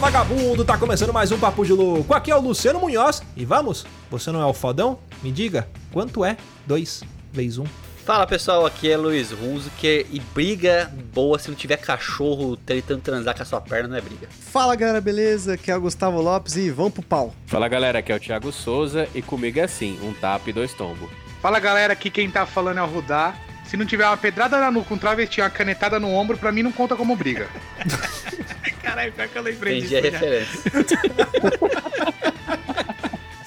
Vagabundo, tá começando mais um Papo de Louco. Aqui é o Luciano Munhoz e vamos? Você não é o fodão? Me diga, quanto é 2 vezes 1? Um? Fala pessoal, aqui é Luiz Hunziker e briga boa se não tiver cachorro tentando transar com a sua perna não é briga. Fala galera, beleza? Aqui é o Gustavo Lopes e vamos pro pau. Fala galera, aqui é o Thiago Souza e comigo é assim, um tapa e dois tombos. Fala galera, aqui quem tá falando é o Rudá. Se não tiver uma pedrada na nuca, um travesti, uma canetada no ombro, pra mim não conta como briga. Caralho, pior que eu lembrei Entendi a disso. já. referência.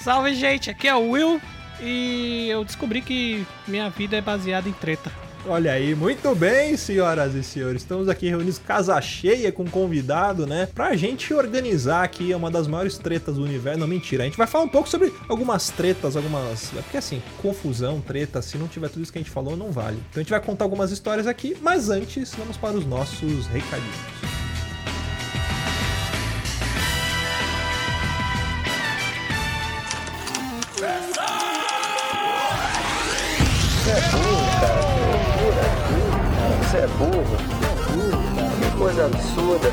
Salve, gente. Aqui é o Will. E eu descobri que minha vida é baseada em treta. Olha aí, muito bem, senhoras e senhores. Estamos aqui reunidos casa cheia com um convidado, né? Pra gente organizar aqui uma das maiores tretas do universo. Não, mentira. A gente vai falar um pouco sobre algumas tretas, algumas. é Porque assim, confusão, treta, se não tiver tudo isso que a gente falou, não vale. Então a gente vai contar algumas histórias aqui, mas antes, vamos para os nossos recadinhos. Você é burro. Que coisa absurda.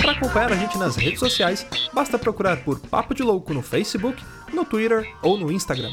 Para acompanhar a gente nas redes sociais, basta procurar por Papo de Louco no Facebook, no Twitter ou no Instagram.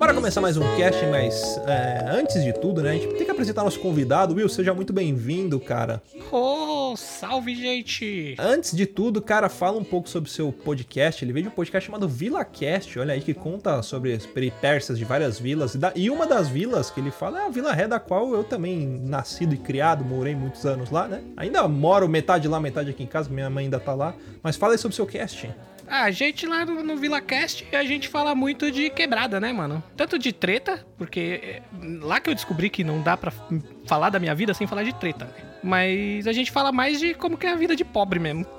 Bora começar mais um cast, mas é, antes de tudo, né, a gente tem que apresentar nosso convidado. Will, seja muito bem-vindo, cara. Ô, salve, gente. Antes de tudo, cara, fala um pouco sobre o seu podcast. Ele veio de um podcast chamado VilaCast, olha aí, que conta sobre as peripécias de várias vilas. E E uma das vilas que ele fala é a Vila Ré, da qual eu também nascido e criado, morei muitos anos lá, né? Ainda moro metade lá, metade aqui em casa, minha mãe ainda tá lá. Mas fala aí sobre o seu cast. Ah, a gente lá no, no VilaCast, a gente fala muito de quebrada, né, mano? Tanto de treta, porque é, lá que eu descobri que não dá pra f- falar da minha vida sem falar de treta, né? Mas a gente fala mais de como que é a vida de pobre mesmo.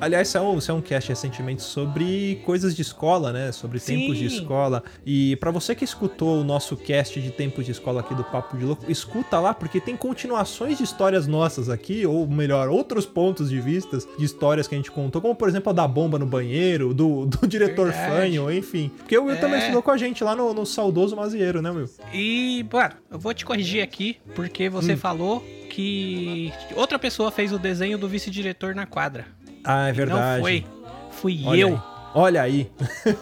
Aliás, isso é um, isso é um cast recentemente sobre coisas de escola, né? Sobre Sim. tempos de escola. E pra você que escutou o nosso cast de tempos de escola aqui do Papo de Louco, escuta lá, porque tem continuações de histórias nossas aqui, ou melhor, outros pontos de vistas de histórias que a gente contou, como por exemplo a da bomba no banheiro, do, do diretor Verdade. fanho, enfim. Porque o Will É. também estudou com a gente lá no, no saudoso Mazieiro, né, Will? E, mano, eu vou te corrigir aqui, porque você falou que outra pessoa fez o desenho do vice-diretor na quadra. Ah, é verdade. Não foi. Fui Olha eu. aí. Olha aí.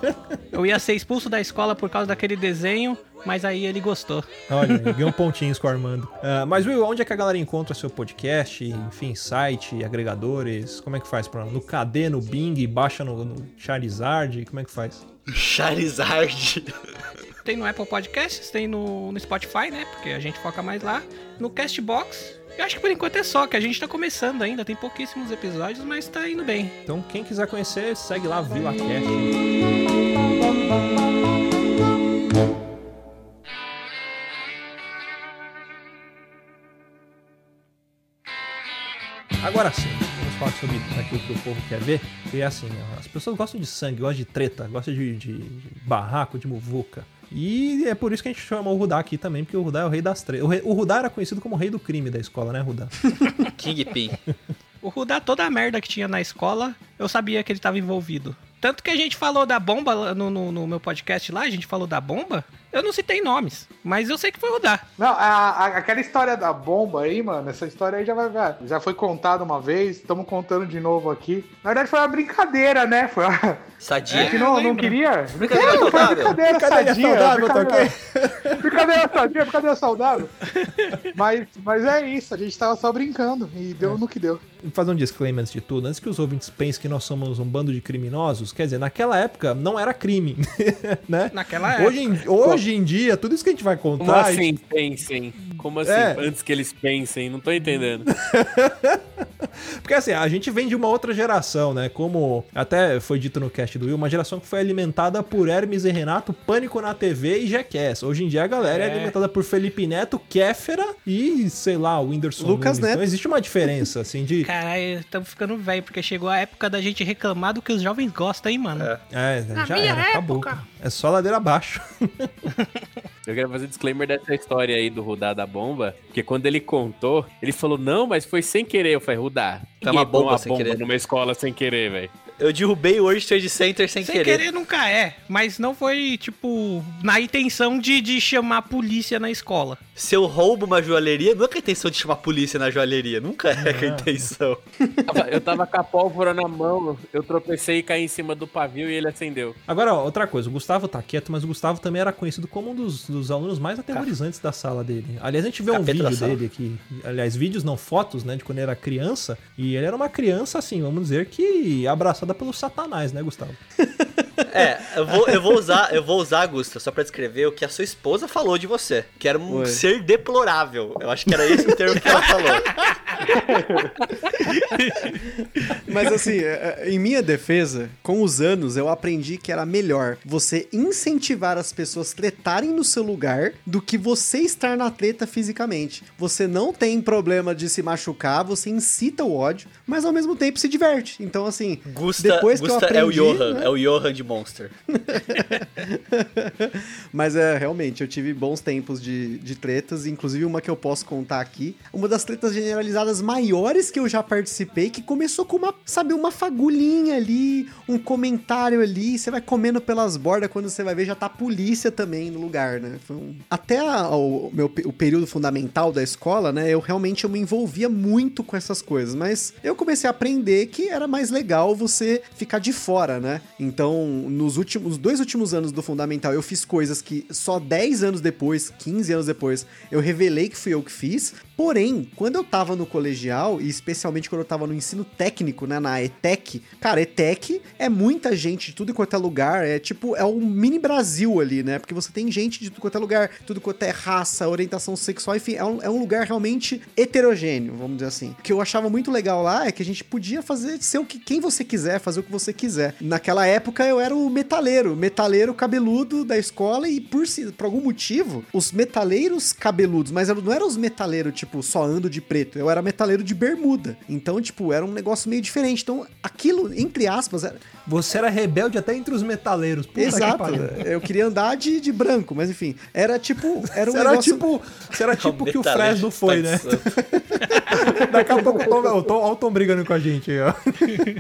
Eu ia ser expulso da escola por causa daquele desenho, mas aí ele gostou. Olha, ganhou pontinhos com o Armando. Ah, mas, Will, onde é que a galera encontra seu podcast? Enfim, site, agregadores? Como é que faz? Pra, no KD, no Bing, baixa no, no Charizard? Como é que faz? Charizard. Tem no Apple Podcasts, tem no, no Spotify, né? Porque a gente foca mais lá. No Castbox. Eu acho que por enquanto é só, que a gente tá começando ainda. Tem pouquíssimos episódios, mas tá indo bem. Então, quem quiser conhecer, segue lá, VilaCast. Agora sim, vamos falar sobre aquilo que o povo quer ver. E é assim, as pessoas gostam de sangue, gostam de treta, gostam de, de- de barraco, de muvuca. E é por isso que a gente chama o Rudá aqui também, porque o Rudá é o rei das tretas. O, rei- o Rudá era conhecido como o rei do crime da escola, né, Rudá? Kingpin. O Rudá, toda a merda que tinha na escola, eu sabia que ele tava envolvido. Tanto que a gente falou da bomba no, no- no meu podcast lá, a gente falou da bomba. Eu não citei nomes, mas eu sei que foi Rudá. Não, a- a- aquela história da bomba aí, mano, essa história aí já vai, já foi contada uma vez, estamos contando de novo aqui. Na verdade foi uma brincadeira, né? Foi uma... Sadia. que não, não queria. Brincadeira Não, foi saudável. brincadeira, Brincadeira sadia, saudável, tá brincadeira- Brincadeira sadia, brincadeira saudável. Mas, mas é isso, a gente tava só brincando e deu no que deu. Fazer um disclaimer antes de tudo, antes que os ouvintes pensem que nós somos um bando de criminosos, quer dizer, naquela época não era crime, né? Naquela época. Hoje em, hoje em dia, tudo isso que a gente vai Como contar. assim pensem? Como assim? É. Antes que eles pensem? Não tô entendendo. Porque assim, a gente vem de uma outra geração, né? Como até foi dito no cast do Will, uma geração que foi alimentada por Hermes e Renato, Pânico na TV e Jackass. Hoje em dia a galera é, É. alimentada por Felipe Neto, Kéfera e, sei lá, o Whindersson Lucas Nunes. Neto. Então existe uma diferença, assim, de... Caralho, estamos ficando velho, porque chegou a época da gente reclamar do que os jovens gostam, hein, mano? É. É, Na já minha era, acabou. época. É só ladeira abaixo. Eu quero fazer disclaimer dessa história aí do Rudá da bomba, porque quando ele contou, ele falou, não, mas foi sem querer. Eu falei, Rudá, Foi uma ninguém põe bomba sem querer. numa escola sem querer, velho. Eu derrubei o World Trade Center sem, Sem querer. querer. nunca é, mas não foi, tipo, na intenção de, de chamar a polícia na escola. Se eu roubo uma joalheria, nunca é a intenção de chamar a polícia na joalheria. Nunca é a intenção. Eu tava com a pólvora na mão, eu tropecei e caí em cima do pavio e ele acendeu. Agora, ó, outra coisa, o Gustavo tá quieto, mas o Gustavo também era conhecido como um dos, dos alunos mais aterrorizantes da sala dele. Aliás, a gente vê um Capeta da vídeo dele aqui. Aliás, vídeos não fotos, né? De quando ele era criança. E ele era uma criança, assim, vamos dizer que abraçada pelo satanás, né, Gustavo? É, eu vou, eu vou usar, eu vou usar, Augusta, só pra descrever o que a sua esposa falou de você. Que era um Oi. ser deplorável. Eu acho que era esse o termo que ela falou. Mas assim, é, é, em minha defesa, com os anos eu aprendi que era melhor você incentivar as pessoas tretarem no seu lugar do que você estar na treta fisicamente. Você não tem problema de se machucar, você incita o ódio, mas ao mesmo tempo se diverte. Então assim, Gusta, depois que eu Gusta aprendi, é o Johan, né? é o Johan de Monster. Mas é, realmente, eu tive bons tempos de, de tretas, inclusive uma que eu posso contar aqui. Uma das tretas generalizadas maiores que eu já participei, que começou com uma, sabe, uma fagulhinha ali, um comentário ali, você vai comendo pelas bordas, quando você vai ver já tá a polícia também no lugar, né? Um- Até a- o meu o período fundamental da escola, né, eu realmente eu me envolvia muito com essas coisas, mas eu comecei a aprender que era mais legal você ficar de fora, né? Então, nos últimos dois últimos anos do fundamental, eu fiz coisas que só 10 anos depois, 15 anos depois, eu revelei que fui eu que fiz. Porém, quando eu tava no colegial, e especialmente quando eu tava no ensino técnico, né, na ETEC, cara, ETEC é muita gente de tudo quanto é lugar, é tipo, é um mini Brasil ali, né? Porque você tem gente de tudo quanto é lugar, tudo quanto é raça, orientação sexual, enfim, é um, é um lugar realmente heterogêneo, vamos dizer assim. O que eu achava muito legal lá é que a gente podia fazer ser o que quem você quiser, fazer o que você quiser. Naquela época eu era o metaleiro, metaleiro cabeludo da escola e por, si- por algum motivo, os metaleiros cabeludos, mas eu não eram os metaleiros, tipo, só ando de preto, eu era metaleiro de bermuda. Então, tipo, era um negócio meio diferente. Então, aquilo, entre aspas, era, Você era rebelde até entre os metaleiros. Puta Exato. Eu queria andar de, de branco, mas enfim. Era tipo. Era um Você era negócio. tipo, era tipo que o Fresno foi, né? Santo. Daqui a pouco o Tom, o Tom, o Tom brigando com a gente aí, ó.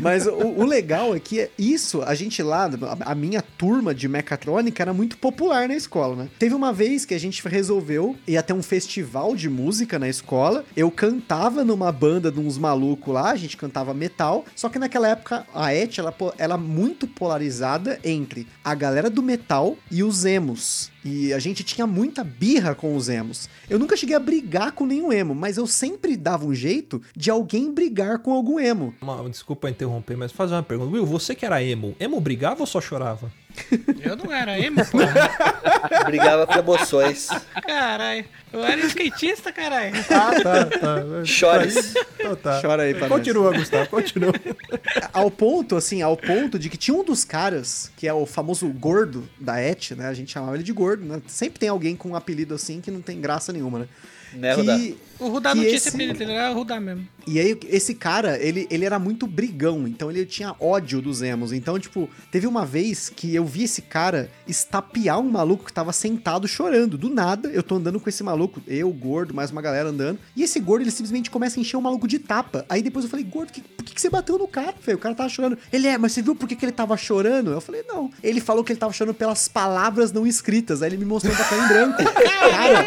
Mas o, o legal é que isso, a gente lá, a, minha turma de mecatrônica era muito popular na escola, né? Teve uma vez que a gente resolveu ir até um festival de música na escola. Eu cantava numa banda de uns malucos lá, a gente cantava metal. Só que naquela época a ET, ela, é muito polarizada entre a galera do metal e os emos. E a gente tinha muita birra com os emos. Eu nunca cheguei a brigar com nenhum emo, mas eu sempre dava um jeito de alguém brigar com algum emo. Uma- desculpa interromper, mas fazer uma pergunta. Will, você que era emo, emo brigava ou só chorava? Eu não era emo, porra. Brigava com emoções. Caralho. Eu era skatista, caralho. Ah, tá, tá. Chores. Então tá. Chora aí pra nós. Continua, Gustavo, continua. Ao ponto, assim, ao ponto de que tinha um dos caras, que é o famoso gordo da Et, né? A gente chamava ele de gordo, né? Sempre tem alguém com um apelido assim que não tem graça nenhuma, né? Né, Rudá? que, O Rudá não tinha esse- esse apelido, ele era o Rudá mesmo. E aí, esse cara, ele, ele era muito brigão, então ele tinha ódio dos emos. Então, tipo, teve uma vez que eu vi esse cara estapear um maluco que tava sentado chorando. Do nada, eu tô andando com esse maluco, eu, gordo, mais uma galera andando. E esse gordo, ele simplesmente começa a encher o maluco de tapa. Aí depois eu falei, gordo, que, por que, que você bateu no cara, velho? O cara tava chorando. Ele é, mas você viu por que, que ele tava chorando? Eu falei, não. Ele falou que ele tava chorando pelas palavras não escritas. Aí ele me mostrou um papel em branco. Cara,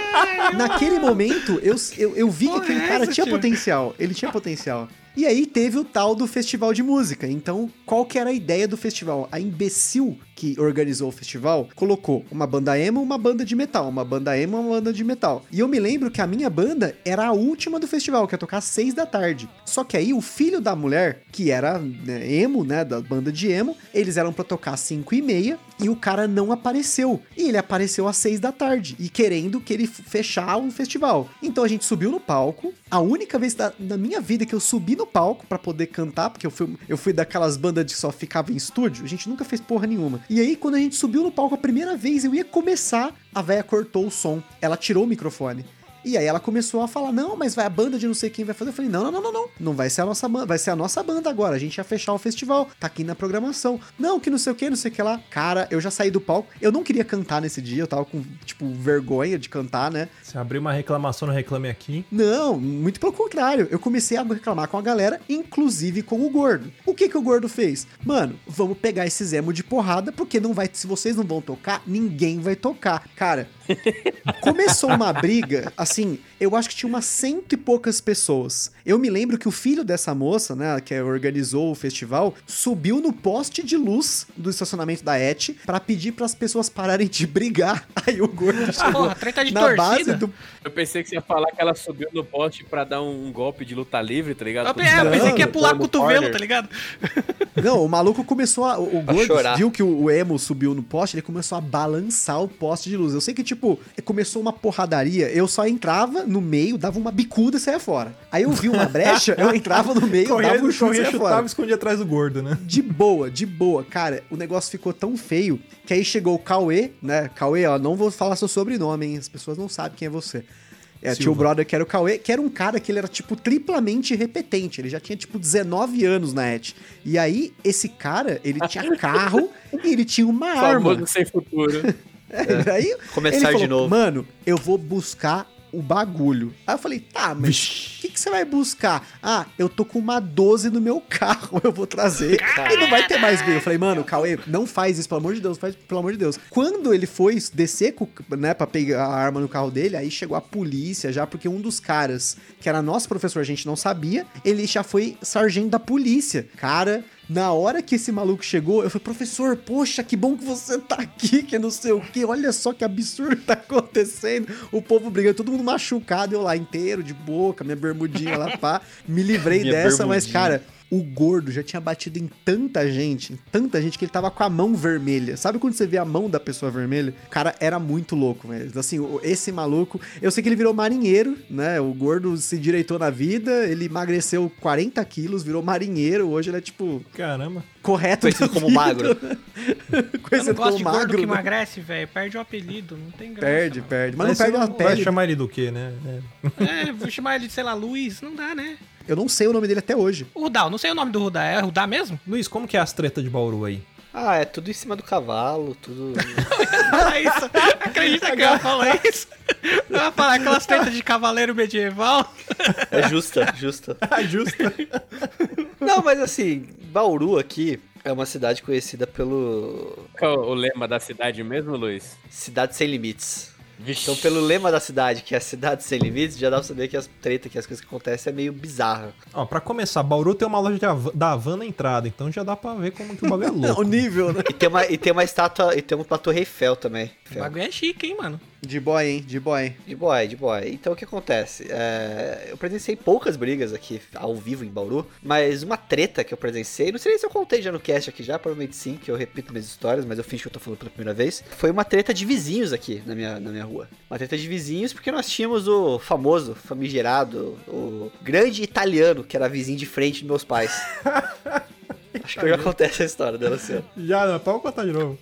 naquele momento, eu, eu, eu vi que aquele é cara essa, tinha tio? potencial. Ele tinha potencial. E aí teve o tal do festival de música. Então, qual que era a ideia do festival? A imbecil que organizou o festival colocou uma banda emo, uma banda de metal, uma banda emo, uma banda de metal. E eu me lembro que a minha banda era a última do festival, que ia tocar às seis da tarde. Só que aí o filho da mulher, que era né, emo, né, da banda de emo, eles eram pra tocar às cinco e meia e o cara não apareceu. E ele apareceu às seis da tarde e querendo que ele f- fechar o festival. Então a gente subiu no palco. A única vez da, da minha vida que eu subi no palco pra poder cantar, porque eu fui, eu fui daquelas bandas de só ficava em estúdio, a gente nunca fez porra nenhuma. E aí, quando a gente subiu no palco a primeira vez, eu ia começar, a véia cortou o som. Ela tirou o microfone. E aí ela começou a falar: "Não, mas vai a banda de não sei quem vai fazer". Eu falei: "Não, não, não, não, não. Não vai ser a nossa banda, vai ser a nossa banda agora. A gente ia fechar o festival, tá aqui na programação". Não, que não sei o que, não sei o que lá. Cara, eu já saí do palco. Eu não queria cantar nesse dia, eu tava com tipo vergonha de cantar, né? Se abrir uma reclamação no Reclame Aqui. Não, muito pelo contrário. Eu comecei a reclamar com a galera, inclusive com o gordo. O que que o gordo fez? Mano, vamos pegar esse emo de porrada, porque não vai, se vocês não vão tocar, ninguém vai tocar. Cara, começou uma briga, assim, eu acho que tinha umas cento e poucas pessoas. Eu me lembro que o filho dessa moça, né, que organizou o festival, subiu no poste de luz do estacionamento da Et pra pedir pras pessoas pararem de brigar. Aí o gordo chegou Porra, treta de na torcida. base do Eu pensei que você ia falar que ela subiu no poste pra dar um golpe de luta livre, tá ligado? Eu, é, eu pensei que ia pular cotovelo, tá ligado? Não, o maluco começou a. O, o gordo viu que o, o emo subiu no poste, ele começou a balançar o poste de luz. Eu sei que, tipo, começou uma porradaria. Eu só entrava no meio, dava uma bicuda e saía fora. Aí eu vi uma brecha, eu entrava no meio, Corria, dava um chute e corria saía chutava fora. e escondia atrás do gordo, né? De boa, de boa. Cara, o negócio ficou tão feio que aí chegou o Cauê, né? Cauê, ó, não vou falar seu sobrenome, hein? As pessoas não sabem quem é você. É, tinha o brother que era o Cauê, que era um cara que ele era, tipo, triplamente repetente. Ele já tinha, tipo, 19 anos na ET. E aí, esse cara, ele tinha carro e ele tinha uma arma. Famoso sem futuro. É, Aí, Começar falou, de novo. Mano, eu vou buscar o bagulho. Aí eu falei, tá, mas o que, que você vai buscar? Ah, eu tô com uma 12 no meu carro, eu vou trazer. E não vai ter mais vídeo. Eu falei, mano, Cauê, não faz isso, pelo amor de Deus, faz, pelo amor de Deus. Quando ele foi descer, com, né, pra pegar a arma no carro dele, aí chegou a polícia já, porque um dos caras, que era nosso professor, a gente não sabia, ele já foi sargento da polícia. Cara, na hora que esse maluco chegou, eu falei, professor, poxa, que bom que você tá aqui, que não sei o que, olha só que absurdo que tá acontecendo. O povo brigando, todo mundo machucado, eu lá inteiro, de boca, minha bermudinha lá, pá. Me livrei dessa, mas, bermudinha. cara, o gordo já tinha batido em tanta gente, em tanta gente, que ele tava com a mão vermelha. Sabe quando você vê a mão da pessoa vermelha? O cara era muito louco, velho. Assim, o- esse maluco. Eu sei que ele virou marinheiro, né? O gordo se direitou na vida, ele emagreceu 40 quilos, virou marinheiro. Hoje ele é, tipo, Caramba. correto. Conhecido da como vida, magro. Eu não Conhecido gosto como de gordo magro. que né? emagrece, velho. Perde o apelido, não tem graça. Perde, mano. perde. Mas, Mas não perde você a Vai chamar ele do quê, né? É. É, vou chamar ele de, sei lá, Luiz. Não dá, né? Eu não sei o nome dele até hoje. O Rudá, eu não sei o nome do Rudá. É Rudá mesmo? Luiz, como que é as tretas de Bauru aí? Ah, é tudo em cima do cavalo, tudo. Fala isso. Acredita que eu ia falar isso? Eu ia falar aquelas tretas de cavaleiro medieval. É justa, justa. Ah, justo. Não, mas assim, Bauru aqui é uma cidade conhecida pelo Qual o lema da cidade mesmo, Luiz? Cidade Sem Limites. Vixe. Então, pelo lema da cidade, que é a cidade sem limites, já dá pra saber que as tretas, que as coisas que acontecem é meio bizarra. Ó, pra começar, Bauru tem uma loja de Havan- da Havan na entrada, então já dá pra ver como que o bagulho é louco. o nível, né? E tem uma, e tem uma estátua, e tem uma pra Torre Eiffel também. O bagulho é chique, hein, mano? De boy, hein? De boy. De boy, de boy. Então o que acontece? É, eu presenciei poucas brigas aqui ao vivo em Bauru, mas uma treta que eu presenciei, não sei se eu contei já no cast aqui já, provavelmente sim, que eu repito minhas histórias, mas eu fingi que eu tô falando pela primeira vez. Foi uma treta de vizinhos aqui na minha, na minha rua. Uma treta de vizinhos porque nós tínhamos o famoso, famigerado, o grande italiano, que era vizinho de frente dos meus pais. Acho que já contei essa história dela assim. Já, não, pode contar de novo.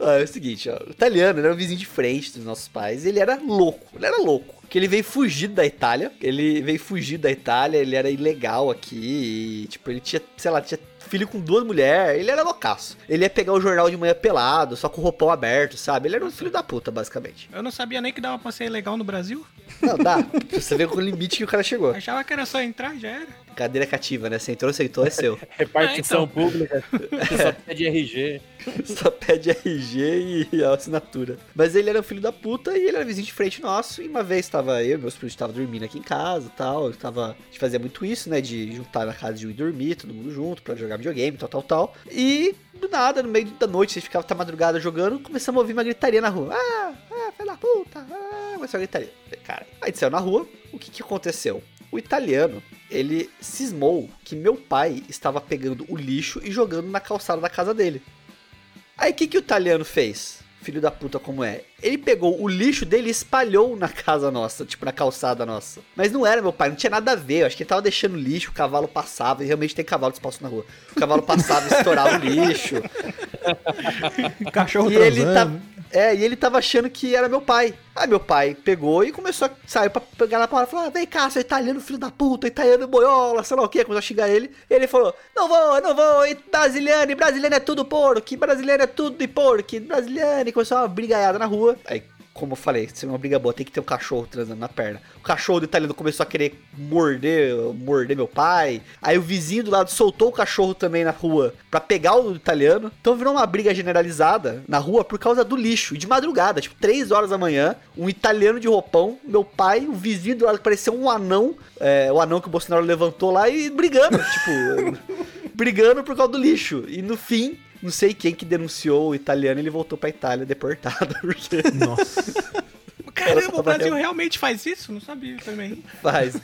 Ah, é o seguinte, ó. O italiano ele era um vizinho de frente dos nossos pais. Ele era louco. Ele era louco. Que ele veio fugir da Itália. Ele veio fugir da Itália. Ele era ilegal aqui. E, tipo, ele tinha, sei lá, tinha filho com duas mulheres. Ele era loucaço. Ele ia pegar o jornal de manhã pelado, só com o roupão aberto, sabe? Ele era um filho da puta, basicamente. Eu não sabia nem que dava pra ser legal no Brasil. Não, dá. Você vê com o limite que o cara chegou. Achava que era só entrar e já era. Cadeira cativa, né? Você entrou, aceitou, é seu. Repartição Ah, então. pública. Você só pede RG. Só pede RG e a assinatura. Mas ele era um filho da puta e ele era vizinho de frente nosso. E uma vez tava eu e meus primos estavam dormindo aqui em casa e tal. Eu tava, a gente fazia muito isso, né? De juntar na casa de um e dormir, todo mundo junto, pra jogar videogame, tal, tal, tal. E do nada, no meio da noite, a gente ficava até madrugada jogando, começamos a ouvir uma gritaria na rua. Ah, ah, filho da puta, ah, começou a gritaria. Cara, aí saiu na rua, o que que aconteceu? O italiano, ele cismou que meu pai estava pegando o lixo e jogando na calçada da casa dele. Aí o que, que o italiano fez? Filho da puta como é. Ele pegou o lixo dele e espalhou na casa nossa, tipo na calçada nossa. Mas não era meu pai, não tinha nada a ver. Eu acho que ele tava deixando lixo, o cavalo passava, e realmente tem cavalo espaço na rua. O cavalo passava e estourava o lixo. Cachorro E ele tá. É, e ele tava achando que era meu pai. Aí meu pai pegou e começou a sair pra pegar na palavra. Falou: ah, vem cá, seu italiano, filho da puta, italiano boiola, sei lá o que. Começou a xingar ele. E ele falou: não vou, não vou, e brasiliano, e brasiliano é tudo porco, brasiliano é tudo de porco, brasiliano. E começou uma brigaiada na rua. Aí como eu falei, se é uma briga boa, tem que ter um cachorro transando na perna. O cachorro do italiano começou a querer morder, morder meu pai. Aí o vizinho do lado soltou o cachorro também na rua pra pegar o do italiano. Então virou uma briga generalizada na rua por causa do lixo. E de madrugada, tipo 3 horas da manhã, um italiano de roupão, meu pai, o vizinho do lado parecia um anão, é, o anão que o Bolsonaro levantou lá e brigando, tipo, brigando por causa do lixo. E no fim, não sei quem que denunciou o italiano, ele voltou pra Itália deportado, porque Nossa. Caramba, o Brasil real- realmente faz isso? Não sabia também. faz.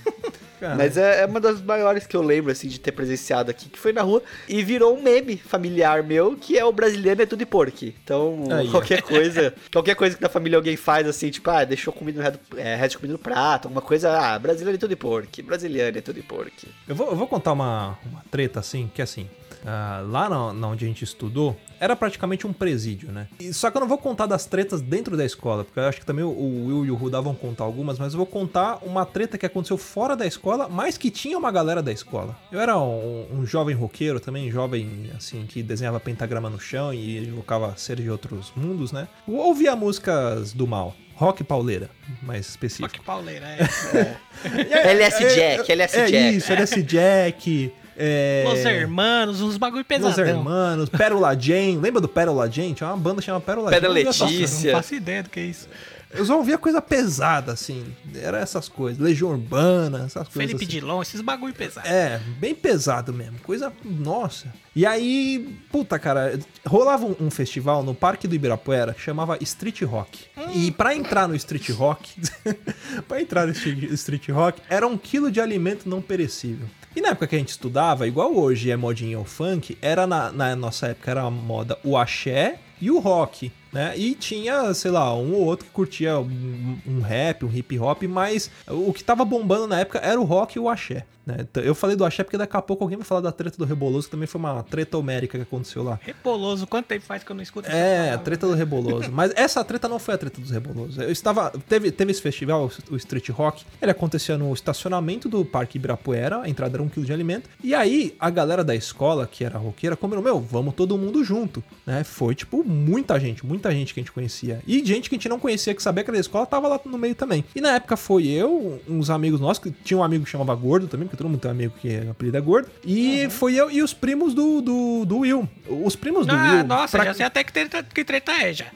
Cara. Mas é, é uma das maiores que eu lembro, assim, de ter presenciado aqui, que foi na rua e virou um meme familiar meu, que é o brasileiro é tudo de porco. Então, Aí, qualquer coisa, qualquer coisa que da família alguém faz, assim, tipo, ah, deixou comida no resto, é, resto de comida no prato, alguma coisa, ah, brasileiro é tudo de porco, brasileiro é tudo de porco. Eu vou, eu vou contar uma, uma treta assim, que assim, ah, lá na, na onde a gente estudou, era praticamente um presídio, né? E- só que eu não vou contar das tretas dentro da escola, porque eu acho que também o, o Will e o Rudá vão contar algumas, mas eu vou contar uma treta que aconteceu fora da escola, mas que tinha uma galera da escola. Eu era um, um jovem roqueiro também, jovem, assim, que desenhava pentagrama no chão e evocava seres de outros mundos, né? Eu ouvia músicas do mal. Rock pauleira, mais específico. que pauleira, é. LS Jack, LS é Jack. isso, LS Jack. É... Los Hermanos, uns bagulho Los pesadão. Hermanos, Pérola Jane. Lembra do Pérola Jane? Tinha uma banda chamada Pérola Jane. Essas- Letícia. Não faço ideia do que é isso. Eu só ouvia coisa pesada, assim. Era essas coisas. Legião Urbana, essas coisas Felipe assim. Dilon, esses bagulho pesado. É, bem pesado mesmo. Coisa. Nossa. E aí, puta, cara, rolava um, um festival no Parque do Ibirapuera que chamava Street Rock. E pra entrar no Street Rock, pra entrar no Street Rock, era um quilo de alimento não perecível. E na época que a gente estudava, igual hoje é modinha o funk, era na, na nossa época era a moda o axé e o rock, né? E tinha, sei lá, um ou outro que curtia um, um rap, um hip hop, mas o que tava bombando na época era o rock e o axé. Né? Então, Eu falei do axé porque daqui a pouco alguém vai falar da treta do Reboloso, que também foi uma treta homérica que aconteceu lá. Repoloso, quanto tempo faz que eu não escuto essa É, a palavra? treta do Reboloso. Mas essa treta não foi a treta dos Rebolosos. Eu estava. Teve, teve esse festival, o Street Rock. Ele acontecia no estacionamento do Parque Ibirapuera. A entrada era um quilo de alimento. E aí, a galera da escola, que era roqueira, combinou: Meu, vamos todo mundo junto. Né? Foi, tipo, muita gente, muita gente que a gente conhecia. E gente que a gente não conhecia, que sabia que era da escola, tava lá no meio também. E na época foi eu, uns amigos nossos, que tinha um amigo que chamava Gordo também, porque todo mundo tem um amigo que é apelido é Gordo. E foi eu e os primos do, do, do Will. Os primos do Ah, Will. nossa, pra- já sei até que treta, que treta é já.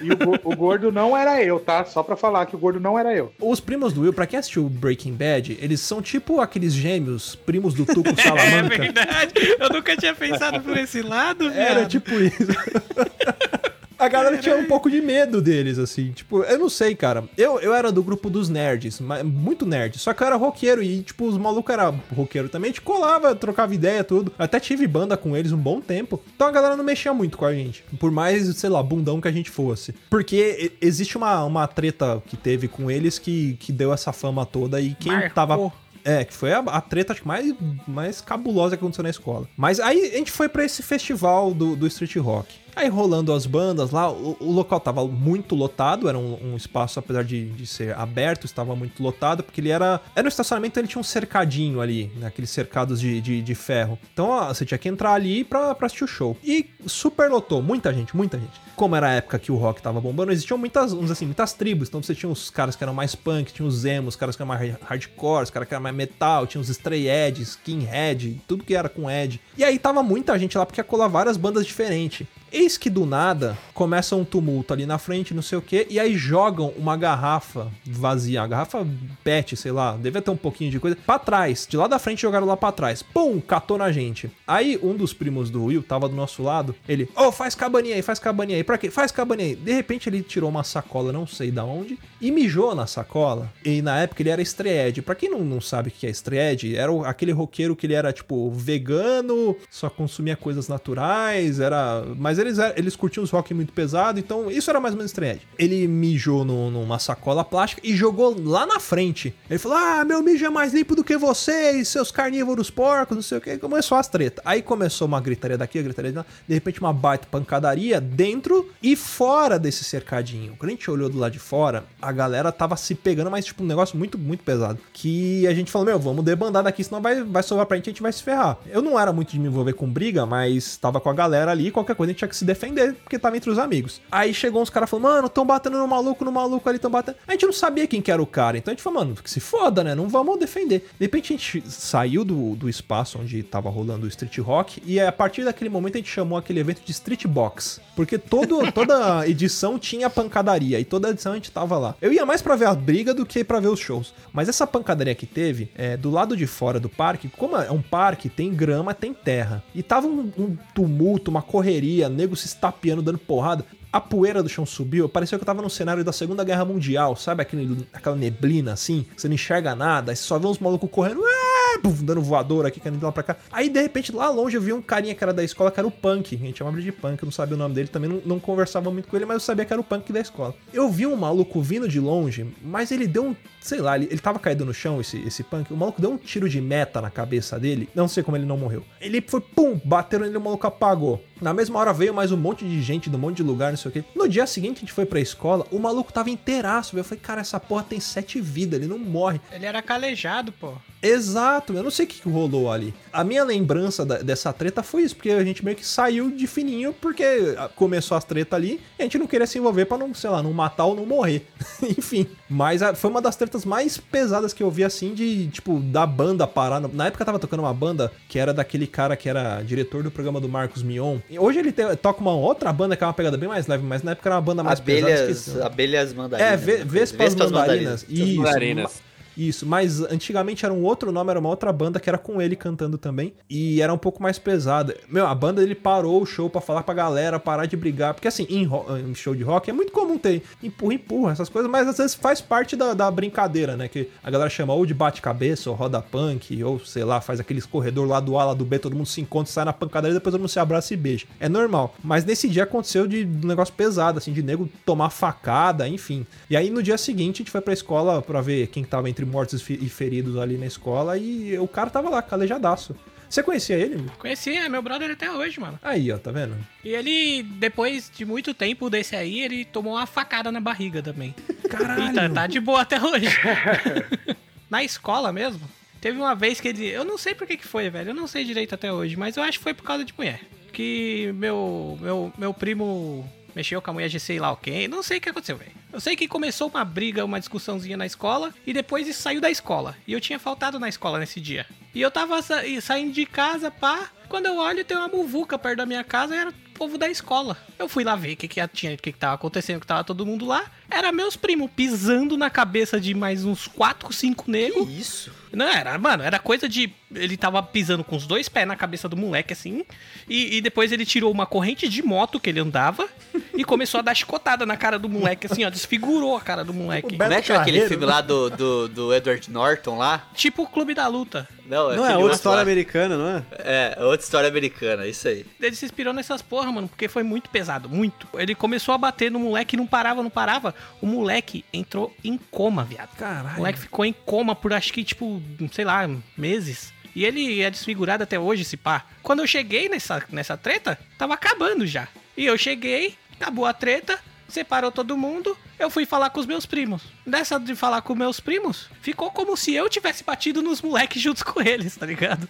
E o, o gordo não era eu, tá? Só pra falar que o gordo não era eu. Os primos do Will, pra quem assistiu Breaking Bad, eles são tipo aqueles gêmeos, primos do Tuco É Salamanca. verdade. Eu nunca tinha pensado por esse lado, Era viado. tipo isso. A galera tinha um pouco de medo deles, assim. Tipo, eu não sei, cara. Eu, eu era do grupo dos nerds, muito nerd. Só que eu era roqueiro e, tipo, os malucos eram roqueiro também. A gente colava, trocava ideia, tudo. Até tive banda com eles um bom tempo. Então a galera não mexia muito com a gente. Por mais, sei lá, bundão que a gente fosse. Porque existe uma, uma treta que teve com eles que, que deu essa fama toda e quem Marcou. tava é, que foi a, a treta acho mais, mais cabulosa que aconteceu na escola. Mas aí a gente foi pra esse festival do, do street rock. Aí rolando as bandas lá, o, o local tava muito lotado, era um, um espaço, apesar de, de ser aberto, estava muito lotado, porque ele era. Era um estacionamento, ele tinha um cercadinho ali, né, aqueles cercados de, de, de ferro. Então ó, você tinha que entrar ali pra, pra assistir o show. E super lotou, muita gente, muita gente. Como era a época que o rock tava bombando, existiam muitas, assim, muitas tribos. Então você tinha os caras que eram mais punk, tinha os emos, os caras que eram mais hardcore, os caras que eram mais metal, tinha os stray edge, skinhead, tudo que era com edge. E aí tava muita gente lá porque ia colar várias bandas diferentes. Eis que do nada começa um tumulto ali na frente, não sei o que, e aí jogam uma garrafa vazia, a garrafa pet, sei lá, devia ter um pouquinho de coisa, pra trás. De lá da frente jogaram lá pra trás. Pum, catou na gente. Aí um dos primos do Will tava do nosso lado, ele, ô, faz cabaninha aí, faz cabaninha aí. Pra quê? Faz cabaninha aí. De repente ele tirou uma sacola, não sei da onde, e mijou na sacola. E na época ele era estreed. Pra quem não, não sabe o que é estreed, era aquele roqueiro que ele era, tipo, vegano, só consumia coisas naturais, era. Mas eles, eles curtiam os rock muito pesado, então isso era mais ou menos estreed. Ele mijou no- numa sacola plástica e jogou lá na frente. Ele falou: Ah, meu mijo é mais limpo do que vocês, seus carnívoros porcos, não sei o que. Começou as tretas. Aí começou uma gritaria daqui, uma gritaria de lá. De repente, uma baita pancadaria dentro e fora desse cercadinho. Quando a gente olhou do lado de fora, a galera tava se pegando, mas tipo um negócio muito, muito pesado. Que a gente falou: Meu, vamos debandar daqui, senão vai, vai sobrar pra gente e a gente vai se ferrar. Eu não era muito de me envolver com briga, mas tava com a galera ali, qualquer coisa a gente tinha que se defender, porque tava entre os amigos. Aí chegou uns caras falando, mano, tão batendo no maluco, no maluco ali, tão batendo. A gente não sabia quem que era o cara, então a gente falou, mano, que se foda, né? Não vamos defender. De repente a gente saiu do, do espaço onde tava rolando o street rock, e a partir daquele momento a gente chamou aquele evento de street box. Porque todo, toda edição tinha pancadaria, e toda edição a gente tava lá. Eu ia mais pra ver a briga do que pra ver os shows. Mas essa pancadaria que teve, é, do lado de fora do parque, como é um parque, tem grama, tem terra. E tava um, um tumulto, uma correria, nego se estapeando, dando porrada. A poeira do chão subiu, pareceu que eu tava no cenário da Segunda Guerra Mundial, sabe? Aquele, aquela neblina assim, você não enxerga nada, aí você só vê uns malucos correndo, "Ah!" puf, dando voador aqui, caindo lá pra cá. Aí de repente lá longe eu vi um carinha que era da escola, que era o Punk, a gente chamava de Punk, eu não sabia o nome dele, também não, não conversava muito com ele, mas eu sabia que era o Punk da escola. Eu vi um maluco vindo de longe, mas ele deu um, sei lá, ele, ele tava caído no chão, esse, esse Punk, o maluco deu um tiro de meta na cabeça dele, não sei como ele não morreu. Ele foi, pum, bateu nele, o maluco apagou. Na mesma hora veio mais um monte de gente de um monte de lugar, não sei o quê. No dia seguinte a gente foi pra escola, o maluco tava inteiraço. Eu falei, cara, essa porra tem sete vidas, ele não morre. Ele era calejado, pô. Exato, eu não sei o que rolou ali. A minha lembrança da- dessa treta foi isso, porque a gente meio que saiu de fininho porque ah, começou as tretas ali e a gente não queria se envolver pra não, sei lá, não matar ou não morrer. Enfim, mas ah, foi uma das tretas mais pesadas que eu vi assim de, tipo, da banda parar. Na época tava tocando uma banda que era daquele cara que era diretor do programa do Marcos Mion. Hoje ele tem- toca uma outra banda que é uma pegada bem mais leve, mas na época era uma banda mais pesada. Abelhas, nome. abelhas mandarinas. É, ve né? Vespas, Mandarinas. Isso. Mandarinas. Isso, mas antigamente era um outro nome, era uma outra banda que era com ele cantando também. E era um pouco mais pesada. Meu, a banda ele parou o show pra falar pra galera parar de brigar. Porque assim, em, em show de rock é muito comum ter empurra, empurra, essas coisas, mas às vezes faz parte da, da brincadeira, né? Que a galera chama ou de bate-cabeça, ou roda punk, ou sei lá, faz aqueles corredor lá do A, lá do B, todo mundo se encontra, sai na pancadaria depois todo mundo se abraça e beija. É normal. Mas nesse dia aconteceu de um negócio pesado, assim, de nego tomar facada, enfim. E aí no dia seguinte a gente foi pra escola pra ver quem tava entre mortos e fe- feridos ali na escola e o cara tava lá, calejadaço. Você conhecia ele? Conheci, é meu brother até hoje, mano. Aí, ó, tá vendo? E ele, depois de muito tempo desse aí, ele tomou uma facada na barriga também. Caralho. E tá, tá de boa até hoje. na escola mesmo, teve uma vez que ele. Eu não sei por que, que foi, velho. Eu não sei direito até hoje, mas eu acho que foi por causa de mulher. Que meu, meu, meu primo mexeu com a mulher de sei lá o quem. Não sei o que aconteceu, velho. Eu sei que começou uma briga, uma discussãozinha na escola, e depois isso saiu da escola. E eu tinha faltado na escola nesse dia. E eu tava sa- saindo de casa, pá. Quando eu olho, tem uma muvuca perto da minha casa e era o povo da escola. Eu fui lá ver o que, que tinha, o que, que tava acontecendo, que tava todo mundo lá. Era meus primos pisando na cabeça de mais uns 4, 5 negros. Que isso? Não, era, mano, era coisa de. Ele tava pisando com os dois pés na cabeça do moleque, assim. E, e depois ele tirou uma corrente de moto que ele andava e começou a dar chicotada na cara do moleque, assim, ó, desfigurou a cara do moleque. O Como é que é aquele filme lá do, do, do Edward Norton lá? Tipo o Clube da Luta. Não, Não é outra outro história lá. americana, não é? É, outra história americana, isso aí. Ele se inspirou nessas porra, mano, porque foi muito pesado, muito. Ele começou a bater no moleque, não parava, não parava. O moleque entrou em coma, viado. O Caralho. moleque ficou em coma por acho que, tipo, sei lá, meses. E ele é desfigurado até hoje, esse pá. Quando eu cheguei nessa, nessa treta, tava acabando já. E eu cheguei, acabou a treta, separou todo mundo, eu fui falar com os meus primos. Dessa de falar com meus primos, ficou como se eu tivesse batido nos moleques juntos com eles, tá ligado?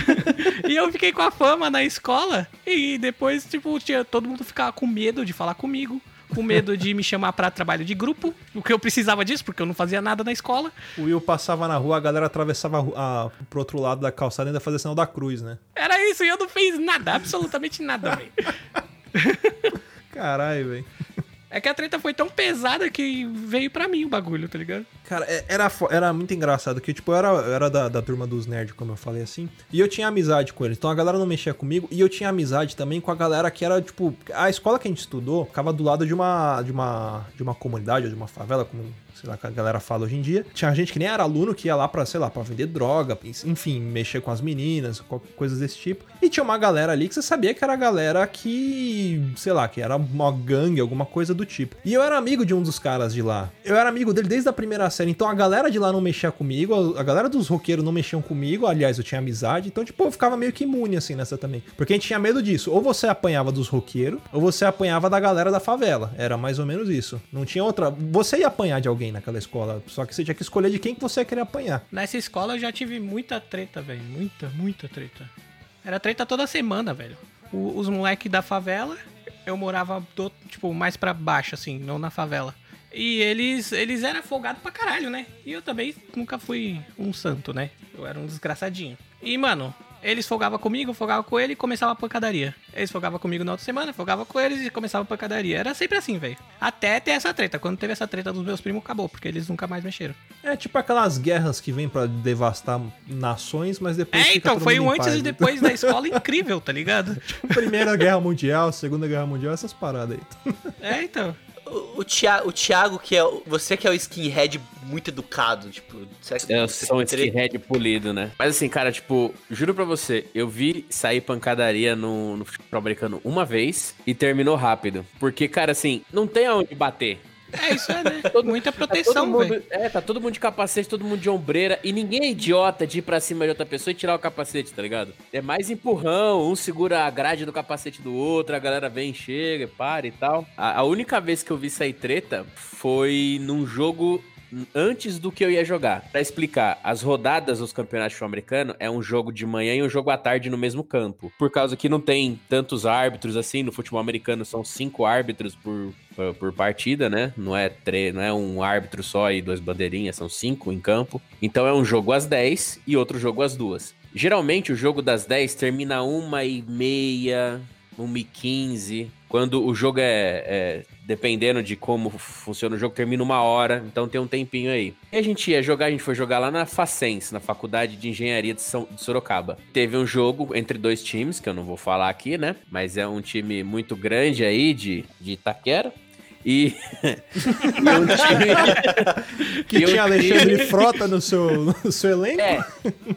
e eu fiquei com a fama na escola, e depois, tipo, tinha, todo mundo ficava com medo de falar comigo. Com medo de me chamar pra trabalho de grupo, o que eu precisava disso, porque eu não fazia nada na escola. O Will passava na rua, a galera atravessava a, a, pro outro lado da calçada e ainda fazia sinal da cruz, né? Era isso, e eu não fiz nada, absolutamente nada, velho. Caralho, velho. É que a treta foi tão pesada que veio pra mim o bagulho, tá ligado? Cara, é- era, era muito engraçado, que, tipo, eu era, eu era da, da turma dos nerds, como eu falei assim, e eu tinha amizade com eles. Então a galera não mexia comigo, e eu tinha amizade também com a galera que era, tipo, a escola que a gente estudou ficava do lado de uma, de uma, de uma comunidade, ou de uma favela, como, sei lá, que a galera fala hoje em dia. Tinha gente que nem era aluno, que ia lá pra, sei lá, pra vender droga, enfim, mexer com as meninas, qualquer coisa desse tipo. E tinha uma galera ali que você sabia que era a galera que, sei lá, que era uma gangue, alguma coisa do tipo. E eu era amigo de um dos caras de lá. Eu era amigo dele desde a primeira série. Então a galera de lá não mexia comigo, a galera dos roqueiros não mexiam comigo. Aliás, eu tinha amizade. Então, tipo, eu ficava meio que imune assim nessa também. Porque a gente tinha medo disso. Ou você apanhava dos roqueiros, ou você apanhava da galera da favela. Era mais ou menos isso. Não tinha outra. Você ia apanhar de alguém naquela escola. Só que você tinha que escolher de quem que você ia querer apanhar. Nessa escola eu já tive muita treta, velho. Muita, muita treta. Era treta toda semana, velho. O- os moleques da favela, eu morava, do- tipo, mais pra baixo, assim, não na favela. E eles, eles eram folgados pra caralho, né? E eu também nunca fui um santo, né? Eu era um desgraçadinho. E, mano, eles folgavam comigo, eu folgava com ele e começava a pancadaria. Eles folgavam comigo na outra semana, folgava com eles e começava a pancadaria. Era sempre assim, velho. Até ter essa treta. Quando teve essa treta dos meus primos, acabou, porque eles nunca mais mexeram. É tipo aquelas guerras que vêm pra devastar nações, mas depois. É, então, foi um antes paz. e depois da escola incrível, tá ligado? Primeira Guerra Mundial, Segunda Guerra Mundial, essas paradas aí. É, então. O, o, Thiago, o Thiago, que é. Você que é o skinhead muito educado, tipo. será que Eu você sou um skinhead polido, né? Mas assim, cara, tipo, juro pra você, eu vi sair pancadaria no, no futebol americano uma vez e terminou rápido. Porque, cara, assim, não tem aonde bater. É, isso é, né? Todo- Muita Tá proteção, mundo, velho. é, tá todo mundo de capacete, todo mundo de ombreira. E ninguém é idiota de ir pra cima de outra pessoa e tirar o capacete, tá ligado? É mais empurrão, um segura a grade do capacete do outro, a galera vem, chega, para e tal. A, a única vez que eu vi sair treta foi num jogo antes do que eu ia jogar. Pra explicar, as rodadas dos campeonatos de futebol americano é um jogo de manhã e um jogo à tarde no mesmo campo. Por causa que não tem tantos árbitros assim, no futebol americano são cinco árbitros por, por, por partida, né? Não é, tre não é um árbitro só e duas bandeirinhas, são cinco em campo. Então é um jogo às 10 e outro jogo às duas. Geralmente o jogo das 10 termina uma e meia, uma e quinze. Quando o jogo é, é- Dependendo de como funciona o jogo, termina uma hora, então tem um tempinho aí. E a gente ia jogar, a gente foi jogar lá na Facens, na Faculdade de Engenharia de, São, de Sorocaba. Teve um jogo entre dois times, que eu não vou falar aqui, né? Mas é um time muito grande aí de, de Itaquera. E, e um time. Que tinha Alexandre Frota no seu, no seu elenco. É,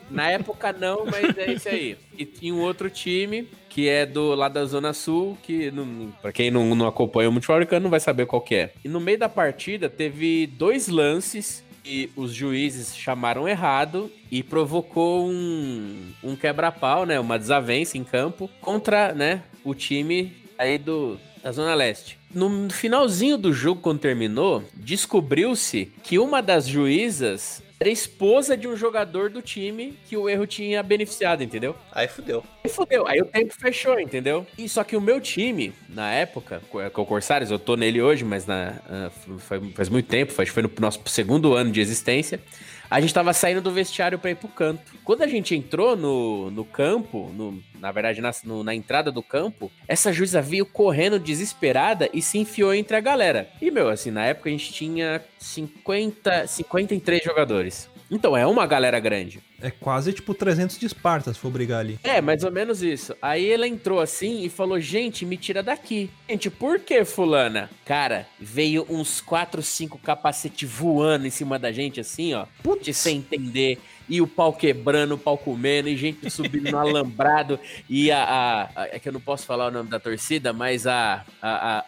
na época não, mas é isso aí. E tinha um outro time que é do lá da Zona Sul, que não, pra quem não, não acompanha o americano não vai saber qual que é. E no meio da partida teve dois lances e os juízes chamaram errado e provocou um, um quebra-pau, né? Uma desavença em campo contra, né, o time aí do, da Zona Leste. No finalzinho do jogo, quando terminou, descobriu-se que uma das juízas era esposa de um jogador do time que o erro tinha beneficiado, entendeu? Aí fudeu. Aí fodeu, aí o tempo fechou, entendeu? E só que o meu time, na época, com com o Corsários, eu tô nele hoje, mas na, ah, foi- faz muito tempo, faz, foi no nosso segundo ano de existência. A gente tava saindo do vestiário pra ir pro canto. Quando a gente entrou no, no campo, no- na verdade, na, no- na entrada do campo, essa juíza veio correndo desesperada e se enfiou entre a galera. E, meu, assim, na época a gente tinha 50, 53 jogadores. Então, é uma galera grande. É quase tipo 300 de Esparta, se for brigar ali. É, mais ou menos isso. Aí ela entrou assim e falou: gente, me tira daqui. Gente, por que, fulana? Cara, veio uns 4, 5 capacete voando em cima da gente, assim, ó. Putz. Sem entender. E o pau quebrando, o pau comendo, e gente subindo no alambrado. E a, a, a- É que eu não posso falar o nome da torcida, mas a, a, a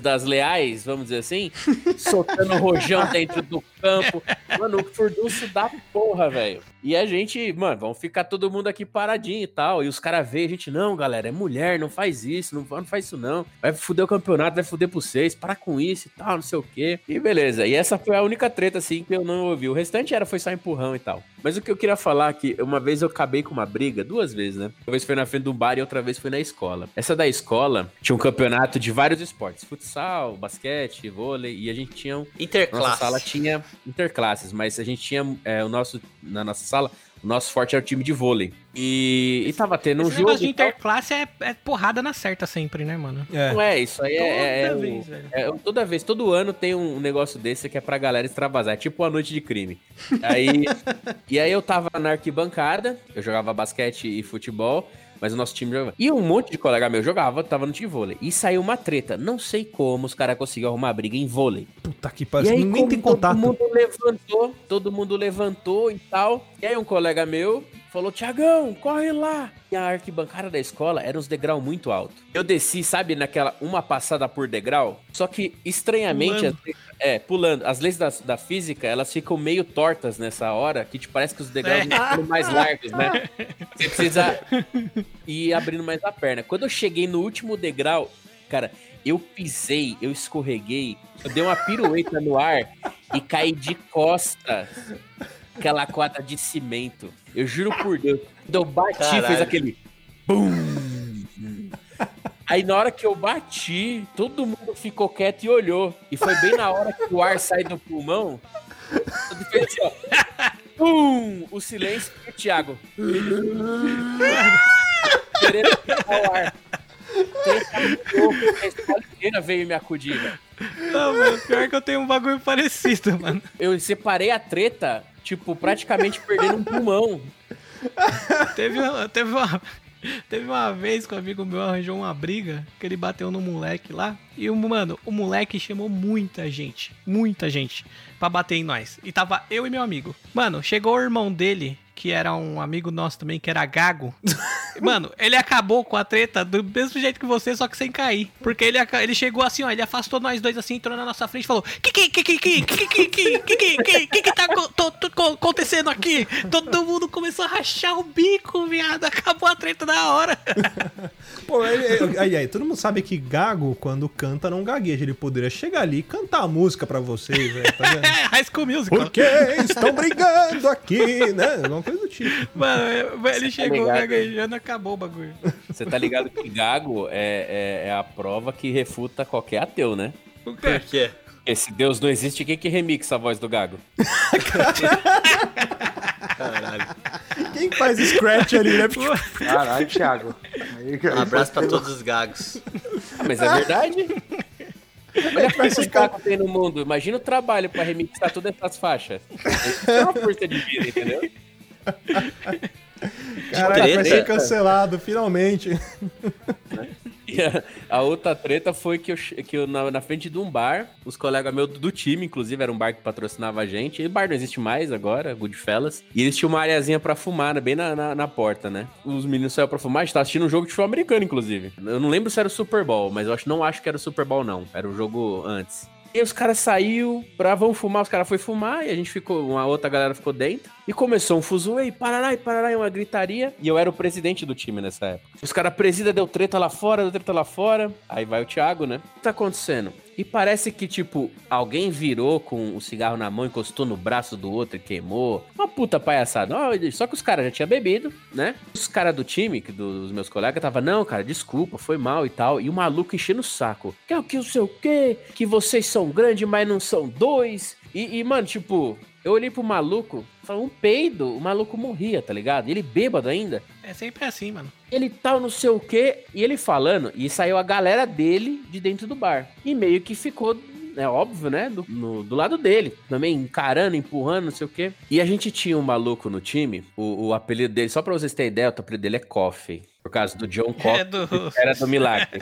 das Leais, vamos dizer assim, soltando rojão dentro do campo. Mano, o furdunço da porra, velho. E a gente, mano, vamos ficar todo mundo aqui paradinho e tal. E os caras veem a gente, não, galera, é mulher, não faz isso, não, não faz isso não. Vai fuder o campeonato, vai fuder pra vocês, para com isso e tal, não sei o quê. E beleza. E essa foi a única treta, assim, que eu não ouvi. O restante era, foi só empurrão e tal. Mas o que eu queria falar é que uma vez eu acabei com uma briga, duas vezes, né? Uma vez foi na frente de um bar e outra vez foi na escola. Essa da escola tinha um campeonato de vários esportes: futsal, basquete, vôlei, e a gente tinha um nossa Interclasse. sala tinha interclasses, mas a gente tinha é, o nosso na nossa sala, o nosso forte era o time de vôlei. E, e tava tendo um Esse jogo. negócio de interclasse é, é porrada na certa sempre, né, mano? É. Não é, isso aí é, é- é Toda o- vez, velho. é, toda vez, todo ano tem um negócio desse que é pra galera extravasar. É tipo a noite de crime. Aí, e aí eu tava na arquibancada, eu jogava basquete e futebol, mas o nosso time jogava. E um monte de colega meu jogava, tava no time de vôlei. E saiu uma treta. Não sei como os caras conseguiram arrumar briga em vôlei. Puta que pariu. como tem todo contato. mundo levantou, todo mundo levantou e tal. E aí um colega meu falou, Tiagão, corre lá. E a arquibancada da escola era uns degrau muito alto. Eu desci, sabe, naquela uma passada por degrau. Só que, estranhamente, Pulando. as- é, pulando. As leis da, da física, elas ficam meio tortas nessa hora, que te parece que os degraus É. ficando mais largos, né? Você precisa ir abrindo mais a perna. Quando eu cheguei no último degrau, cara, eu pisei, eu escorreguei, eu dei uma pirueta no ar e caí de costas. Aquela quadra de cimento. Eu juro por Deus. Quando eu bati, Caralho. fez aquele. Bum! Aí na hora que eu bati, todo mundo ficou quieto e olhou. E foi bem na hora que o ar sai do pulmão. Fez assim, ó. Pum! O silêncio e o Thiago. Querendo pegar o ar. A escola inteira veio me acudir, velho. Não, mano, pior que eu tenho um bagulho parecido, mano. Eu separei a treta, tipo, praticamente perdendo um pulmão. Teve, uma- teve, uma, teve uma vez que um amigo meu arranjou uma briga que ele bateu no moleque lá. E, o mano, o moleque chamou muita gente, muita gente, pra bater em nós. E tava eu e meu amigo. Mano, chegou o irmão dele, que era um amigo nosso também, que era Gago. Mano, ele acabou com a treta do mesmo jeito que você, só que sem cair. Porque ele, ele chegou assim, ó, ele afastou nós dois assim, entrou na nossa frente e falou: Que que que que que que que que que que que que tá acontecendo aqui? Todo mundo começou a rachar o bico, viado. Acabou a treta na hora. Pô, aí, aí, todo mundo sabe que Gago, quando canta, não gagueja. Ele poderia chegar ali e cantar a música pra vocês, velho. Tá vendo? É, High School Musical. Por que estão brigando aqui, né? Alguma coisa do tipo. Mano, ele chegou ligado? gaguejando, acabou o bagulho. Você tá ligado que Gago é, é, é a prova que refuta qualquer ateu, né? O quê? quê? Porque se Deus não existe, quem que remixa a voz do Gago? Caralho. Quem faz scratch ali, né? Caralho, Thiago. Um abraço pra todos os gagos. Ah, mas é verdade. Olha quantos gagos tem no mundo. Imagina o trabalho pra remixar todas essas faixas. É uma força de vida, entendeu? Caralho, vai ser treta. cancelado, finalmente. E a, a outra treta foi que eu, que eu na, na frente de um bar, os colegas meus do, do time, inclusive, era um bar que patrocinava a gente. E o bar não existe mais agora, Goodfellas. E eles tinham uma areazinha pra fumar, né, bem na, na, na porta, né? Os meninos saíram pra fumar, a gente tava assistindo um jogo de futebol americano, inclusive. Eu não lembro se era o Super Bowl, mas eu acho, não acho que era o Super Bowl, não. Era o jogo antes. E os caras saiu pra vão fumar, os caras foram fumar e a gente ficou, uma outra galera ficou dentro. E começou um fuzuê, parará, e parará, uma gritaria. E eu era o presidente do time nessa época. Os caras, presida, deu treta lá fora, deu treta lá fora. Aí vai o Thiago, né? O que tá acontecendo? E parece que, tipo, alguém virou com o cigarro na mão, encostou no braço do outro e queimou. Uma puta palhaçada. Só que os caras já tinham bebido, né? Os caras do time, dos meus colegas, tava, não, cara, desculpa, foi mal e tal. E o maluco enchendo o saco. Que é o que, sei o quê, que vocês são grandes, mas não são dois. E, e, mano, tipo, eu olhei pro maluco, falei, um peido, o maluco morria, tá ligado? Ele bêbado ainda. É sempre assim, mano. Ele tal, não sei o quê, e ele falando, e saiu a galera dele de dentro do bar. E meio que ficou é óbvio, né? Do, no- do lado dele. Também encarando, empurrando, não sei o quê. E a gente tinha um maluco no time, o, o apelido dele, só pra vocês terem ideia, o apelido dele é Coffee. Por causa do John Coffee, É do- era do Milagre.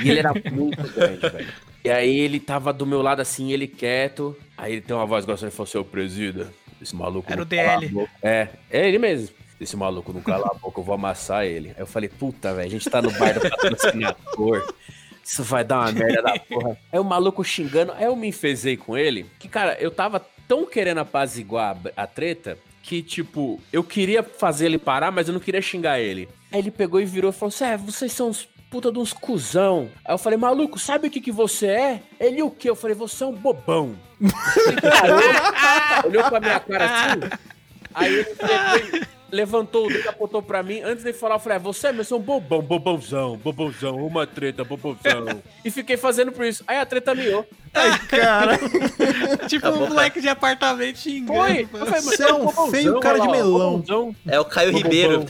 E ele era muito grande, velho. E aí ele tava do meu lado assim, ele quieto. Aí ele tem uma voz grossa e falou: Seu presida, esse maluco. Era o DL. boca." É, é ele mesmo. Esse maluco não cala a boca, eu vou amassar ele. Aí eu falei, puta, velho, a gente tá no bar do patrocinador. Isso vai dar uma merda da porra. Aí o maluco xingando, aí eu me enfezei com ele. Que, cara, eu tava tão querendo apaziguar a, a treta que, tipo, eu queria fazer ele parar, mas eu não queria xingar ele. Aí ele pegou e virou e falou: Sé, vocês são uns puta de uns cuzão. Aí eu falei, maluco, sabe o que, que você é? Ele o quê? Eu falei, você é um bobão. Ele parou, olhou pra minha cara assim. Aí ele e levantou o dedo, apontou pra mim. Antes de falar, eu falei, ah, você é mesmo um bobão, bobãozão, bobãozão, uma treta, bobãozão. e fiquei fazendo por isso. Aí a treta miou. Cara, Tipo um moleque de apartamento xingando. Foi. Eu falei, mas Você é um bobãozão, feio cara de melão. É o Caio Ribeiro bom.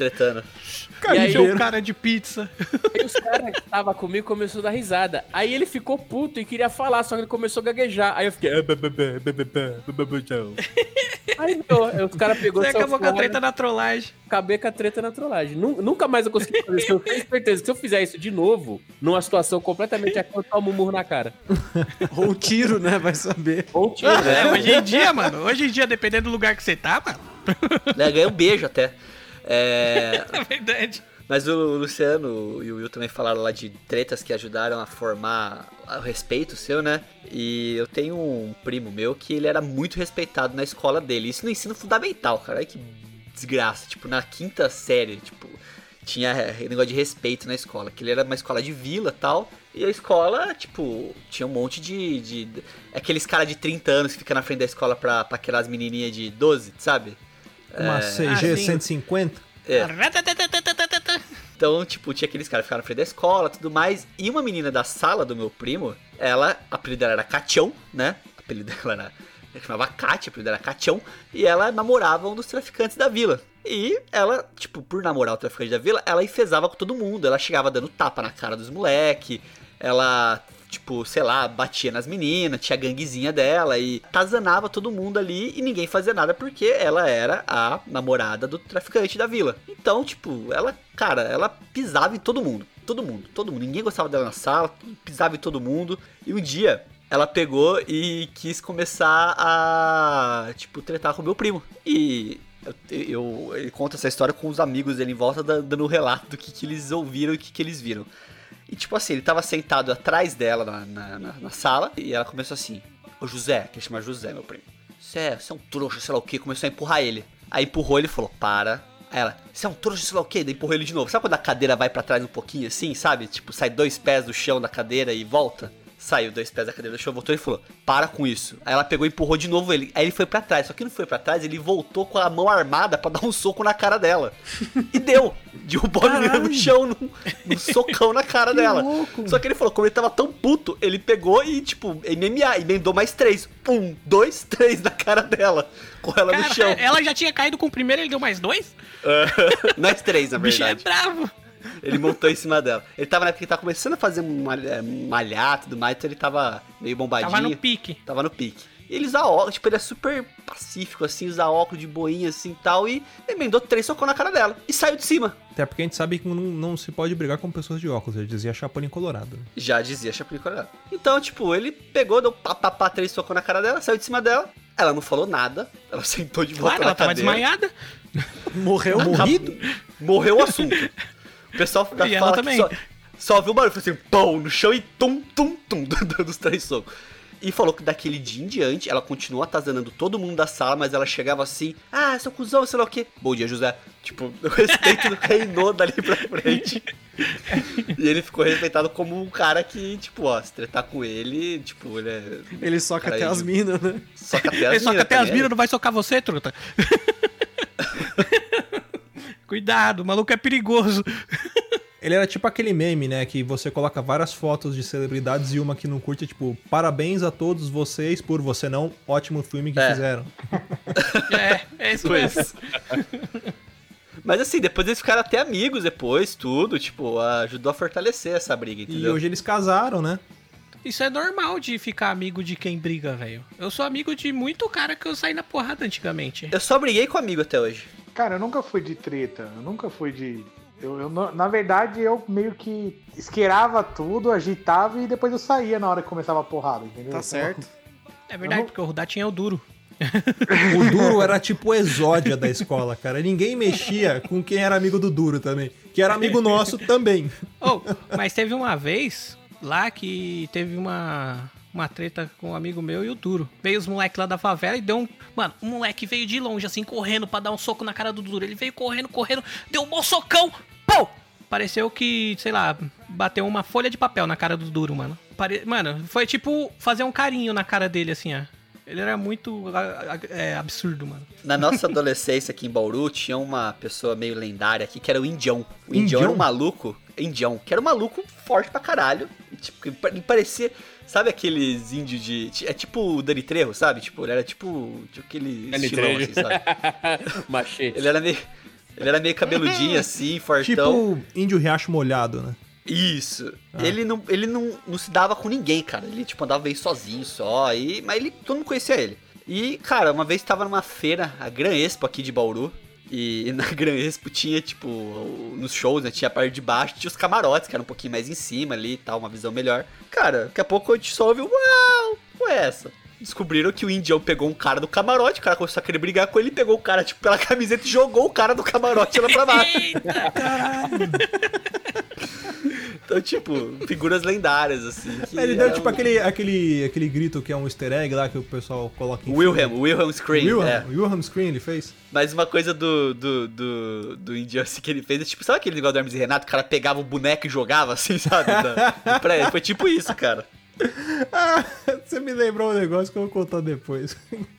Carinheiro. E aí o cara de pizza. Aí os caras que estavam comigo começaram a dar risada. Aí ele ficou puto e queria falar, só que ele começou a gaguejar. Aí eu fiquei. Aí meu, os caras pegou Você acabou com a treta na trollagem. Acabei com a treta na trollagem. Nunca mais eu consegui fazer isso. Eu tenho certeza que se eu fizer isso de novo, numa situação completamente aqui, eu tomo um murro na cara. Ou um tiro, né? Vai saber. Ou um tiro. É, né? hoje em dia, mano. Hoje em dia, dependendo do lugar que você tá, mano. É, ganha um beijo até. É, É verdade. Mas o Luciano e o Will também falaram lá de tretas que ajudaram a formar o respeito seu, né? E eu tenho um primo meu que ele era muito respeitado na escola dele. Isso no ensino fundamental, cara. Ai que desgraça. Tipo, na quinta série, tipo, tinha negócio de respeito na escola. Que ele era uma escola de vila e tal. E a escola, tipo, tinha um monte de. de, aqueles cara de 30 anos que fica na frente da escola pra paquerar as menininhas de 12, sabe? Uma CG Ah, sim. 150. É. Então, tipo, tinha aqueles caras que ficaram na frente da escola tudo mais. E uma menina da sala do meu primo, ela, a apelido dela era Catião, né? A apelido dela era. Ela chamava Kátia, a apelido dela era Catião. E ela namorava um dos traficantes da vila. E ela, tipo, por namorar o traficante da vila, ela enfesava com todo mundo. Ela chegava dando tapa na cara dos moleque. Ela, tipo, sei lá, batia nas meninas, tinha a ganguezinha dela e tazanava todo mundo ali e ninguém fazia nada porque ela era a namorada do traficante da vila. Então, tipo, ela, cara, ela pisava em todo mundo. Todo mundo, todo mundo. Ninguém gostava dela na sala, pisava em todo mundo. E um dia ela pegou e quis começar a, tipo, tretar com o meu primo. E eu, eu- ele conta essa história com os amigos dele em volta, da- dando um relato do que, que eles ouviram e o que, que eles viram. E tipo assim, ele tava sentado atrás dela na, na, na- na sala e ela começou assim: Ô José, que chama José, meu primo. Você é, é um trouxa, sei lá o que, começou a empurrar ele. Aí empurrou ele e falou: Para. Aí ela, você é um trouxa, sei lá o que, daí empurrou ele de novo. Sabe quando a cadeira vai pra trás um pouquinho assim, sabe? Tipo, sai dois pés do chão da cadeira e volta? Saiu dois pés da cadeira do chão, voltou e falou: Para com isso. Aí ela pegou e empurrou de novo ele. Aí ele foi pra trás. Só que não foi pra trás, ele voltou com a mão armada pra dar um soco na cara dela. E deu. Derrubou a menina no chão, num, num socão na cara dela. Só que ele falou: Como ele tava tão puto, ele pegou e, tipo, MMA, emendou mais três. Um, dois, três na cara dela. Com ela no chão. Cara, ela já tinha caído com o primeiro, ele deu mais dois? mais três, na O bicho é verdade. bravo. Ele montou em cima dela. Ele tava na época que ele tava começando a fazer malha- malhar e tudo mais, então ele tava meio bombadinho. Tava no pique. Tava no pique. E ele usa óculos, tipo, ele é super pacífico, assim, usa óculos de boinha, assim, e tal, e emendou três socos na cara dela. E saiu de cima. Até porque a gente sabe que não, não se pode brigar com pessoas de óculos. Ele dizia Chapolin Colorado. Já dizia Chapolin Colorado. Então, tipo, ele pegou, deu pá, pá, pá, três socos na cara dela, saiu de cima dela. Ela não falou nada, ela sentou de volta Claro, na ela tava cadeira. desmaiada. Morreu Morrido? Morreu o assunto. O pessoal da E ela fala também. que só, só viu o barulho, foi assim, pão, no chão e tum, tum, tum, dando os três socos. E falou que daquele dia em diante, ela continuou atazanando todo mundo da sala, mas ela chegava assim, ah, seu cuzão, sei lá o quê. Bom dia, José. Tipo, o respeito reinou dali pra frente. e ele ficou respeitado como um cara que, tipo, ó, se tretar com ele, tipo, ele é... Ele soca Cara, até ele- as minas, né? Soca até as Ele que minas até as miras não vai socar você, truta. Cuidado, o maluco é perigoso. Ele era tipo aquele meme, né? Que você coloca várias fotos de celebridades e uma que não curte, tipo, parabéns a todos vocês por você não, ótimo filme que É. fizeram. É, é isso mesmo. Mas assim, depois eles ficaram até amigos depois, tudo, tipo, ajudou a fortalecer essa briga, E entendeu? hoje eles casaram, né? Isso é normal de ficar amigo de quem briga, velho. Eu sou amigo de muito cara que eu saí na porrada antigamente. Eu só briguei com amigo até hoje. Cara, eu nunca fui de treta, eu nunca fui de. Eu, eu na verdade, eu meio que esqueirava tudo, agitava e depois eu saía na hora que começava a porrada, entendeu? Tá certo. É verdade, não- porque o Rudatinho é o duro. O duro era tipo o exódia da escola, cara. Ninguém mexia com quem era amigo do duro também. Que era amigo nosso também. Oh, mas teve uma vez lá que teve uma, uma treta com um amigo meu e o Duro. Veio os moleques lá da favela e deu um. Mano, um moleque veio de longe, assim, correndo pra dar um soco na cara do Duro. Ele veio correndo, correndo, deu um bom socão. Pô! Pareceu que, sei lá, bateu uma folha de papel na cara do Duro, mano. Pare... Mano, foi tipo fazer um carinho na cara dele, assim, ó. Ele era muito é, absurdo, mano. Na nossa adolescência aqui em Bauru, tinha uma pessoa meio lendária aqui que era o Indião. O Indião, Indião? era um maluco. Indião, que era um maluco forte pra caralho. E, tipo, ele parecia. Sabe aqueles índios de. É tipo o Dani Trejo, sabe? Tipo, ele era tipo. tipo aquele Dani estilão Trejo. assim, sabe? Machete. Ele era meio. Ele era meio cabeludinho assim, fortão. Tipo índio riacho molhado, né? Isso. Ele, não, ele não, não se dava com ninguém, cara. Ele, tipo, andava meio sozinho só. E, mas ele, todo mundo conhecia ele. E, cara, uma vez tava numa feira, a Gran Expo aqui de Bauru. E na Gran Expo tinha, tipo, nos shows, né? Tinha a parte de baixo, tinha os camarotes, que era um pouquinho mais em cima ali e tal, uma visão melhor. Cara, daqui a pouco a gente só ouviu, uau, essa? Descobriram que o Indião pegou um cara do camarote, o cara começou a querer brigar com ele, pegou o cara, tipo, pela camiseta e jogou o cara do camarote lá pra baixo. Então, tipo, figuras lendárias, assim. que Ele deu eram- tipo aquele, aquele, aquele grito que é um easter egg lá que o pessoal coloca em Wilhelm, filme. Wilhelm Scream, Wilhelm, é. Wilhelm Scream ele fez. Mas uma coisa do, do, do, do Indião assim, que ele fez é tipo, sabe aquele negócio do Hermes e Renato? O cara pegava o boneco e jogava assim, sabe? Da- pra ele. Foi tipo isso, cara. Ah, você me lembrou um negócio que eu vou contar depois.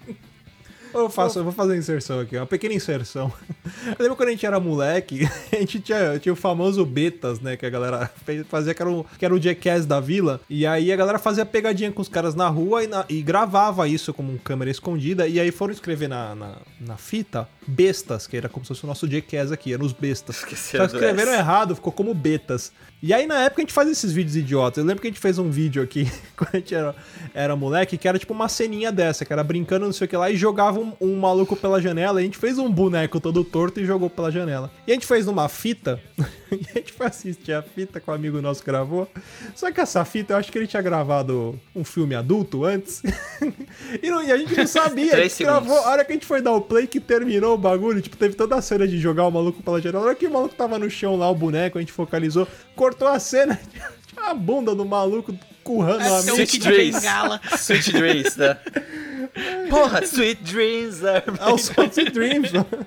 Eu, faço, eu vou fazer uma inserção aqui, uma pequena inserção. Eu lembro quando a gente era moleque, a gente tinha, tinha o famoso Betas, né? Que a galera fez- fazia, que era, o, que era o Jackass da vila. E aí a galera fazia pegadinha com os caras na rua e, na- e gravava isso como câmera escondida. E aí foram escrever na, na, na fita Bestas, que era como se fosse o nosso Jackass aqui, eram os Bestas. Só escreveram errado, ficou como Betas. E aí na época a gente faz esses vídeos idiotas. Eu lembro que a gente fez um vídeo aqui, quando a gente era, era moleque, que era tipo uma ceninha dessa, que era brincando, não sei o que lá, e jogava um, um maluco pela janela. E a gente fez um boneco todo torto e jogou pela janela. E a gente fez numa fita, e a gente foi assistir a fita que um amigo nosso gravou. Só que essa fita, eu acho que ele tinha gravado um filme adulto antes. e, não- e a gente não sabia. a gente gravou, a hora que a gente foi dar o play que terminou o bagulho, tipo, teve toda a cena de jogar o maluco pela janela. A hora que o maluco tava no chão lá, o boneco, a gente focalizou, cortou a cena, tinha a bunda do maluco currando É a mina. Sweet Dreams. bengala. Sweet Dreams, né? Porra, Sweet Dreams are É o Sweet Dreams, mano.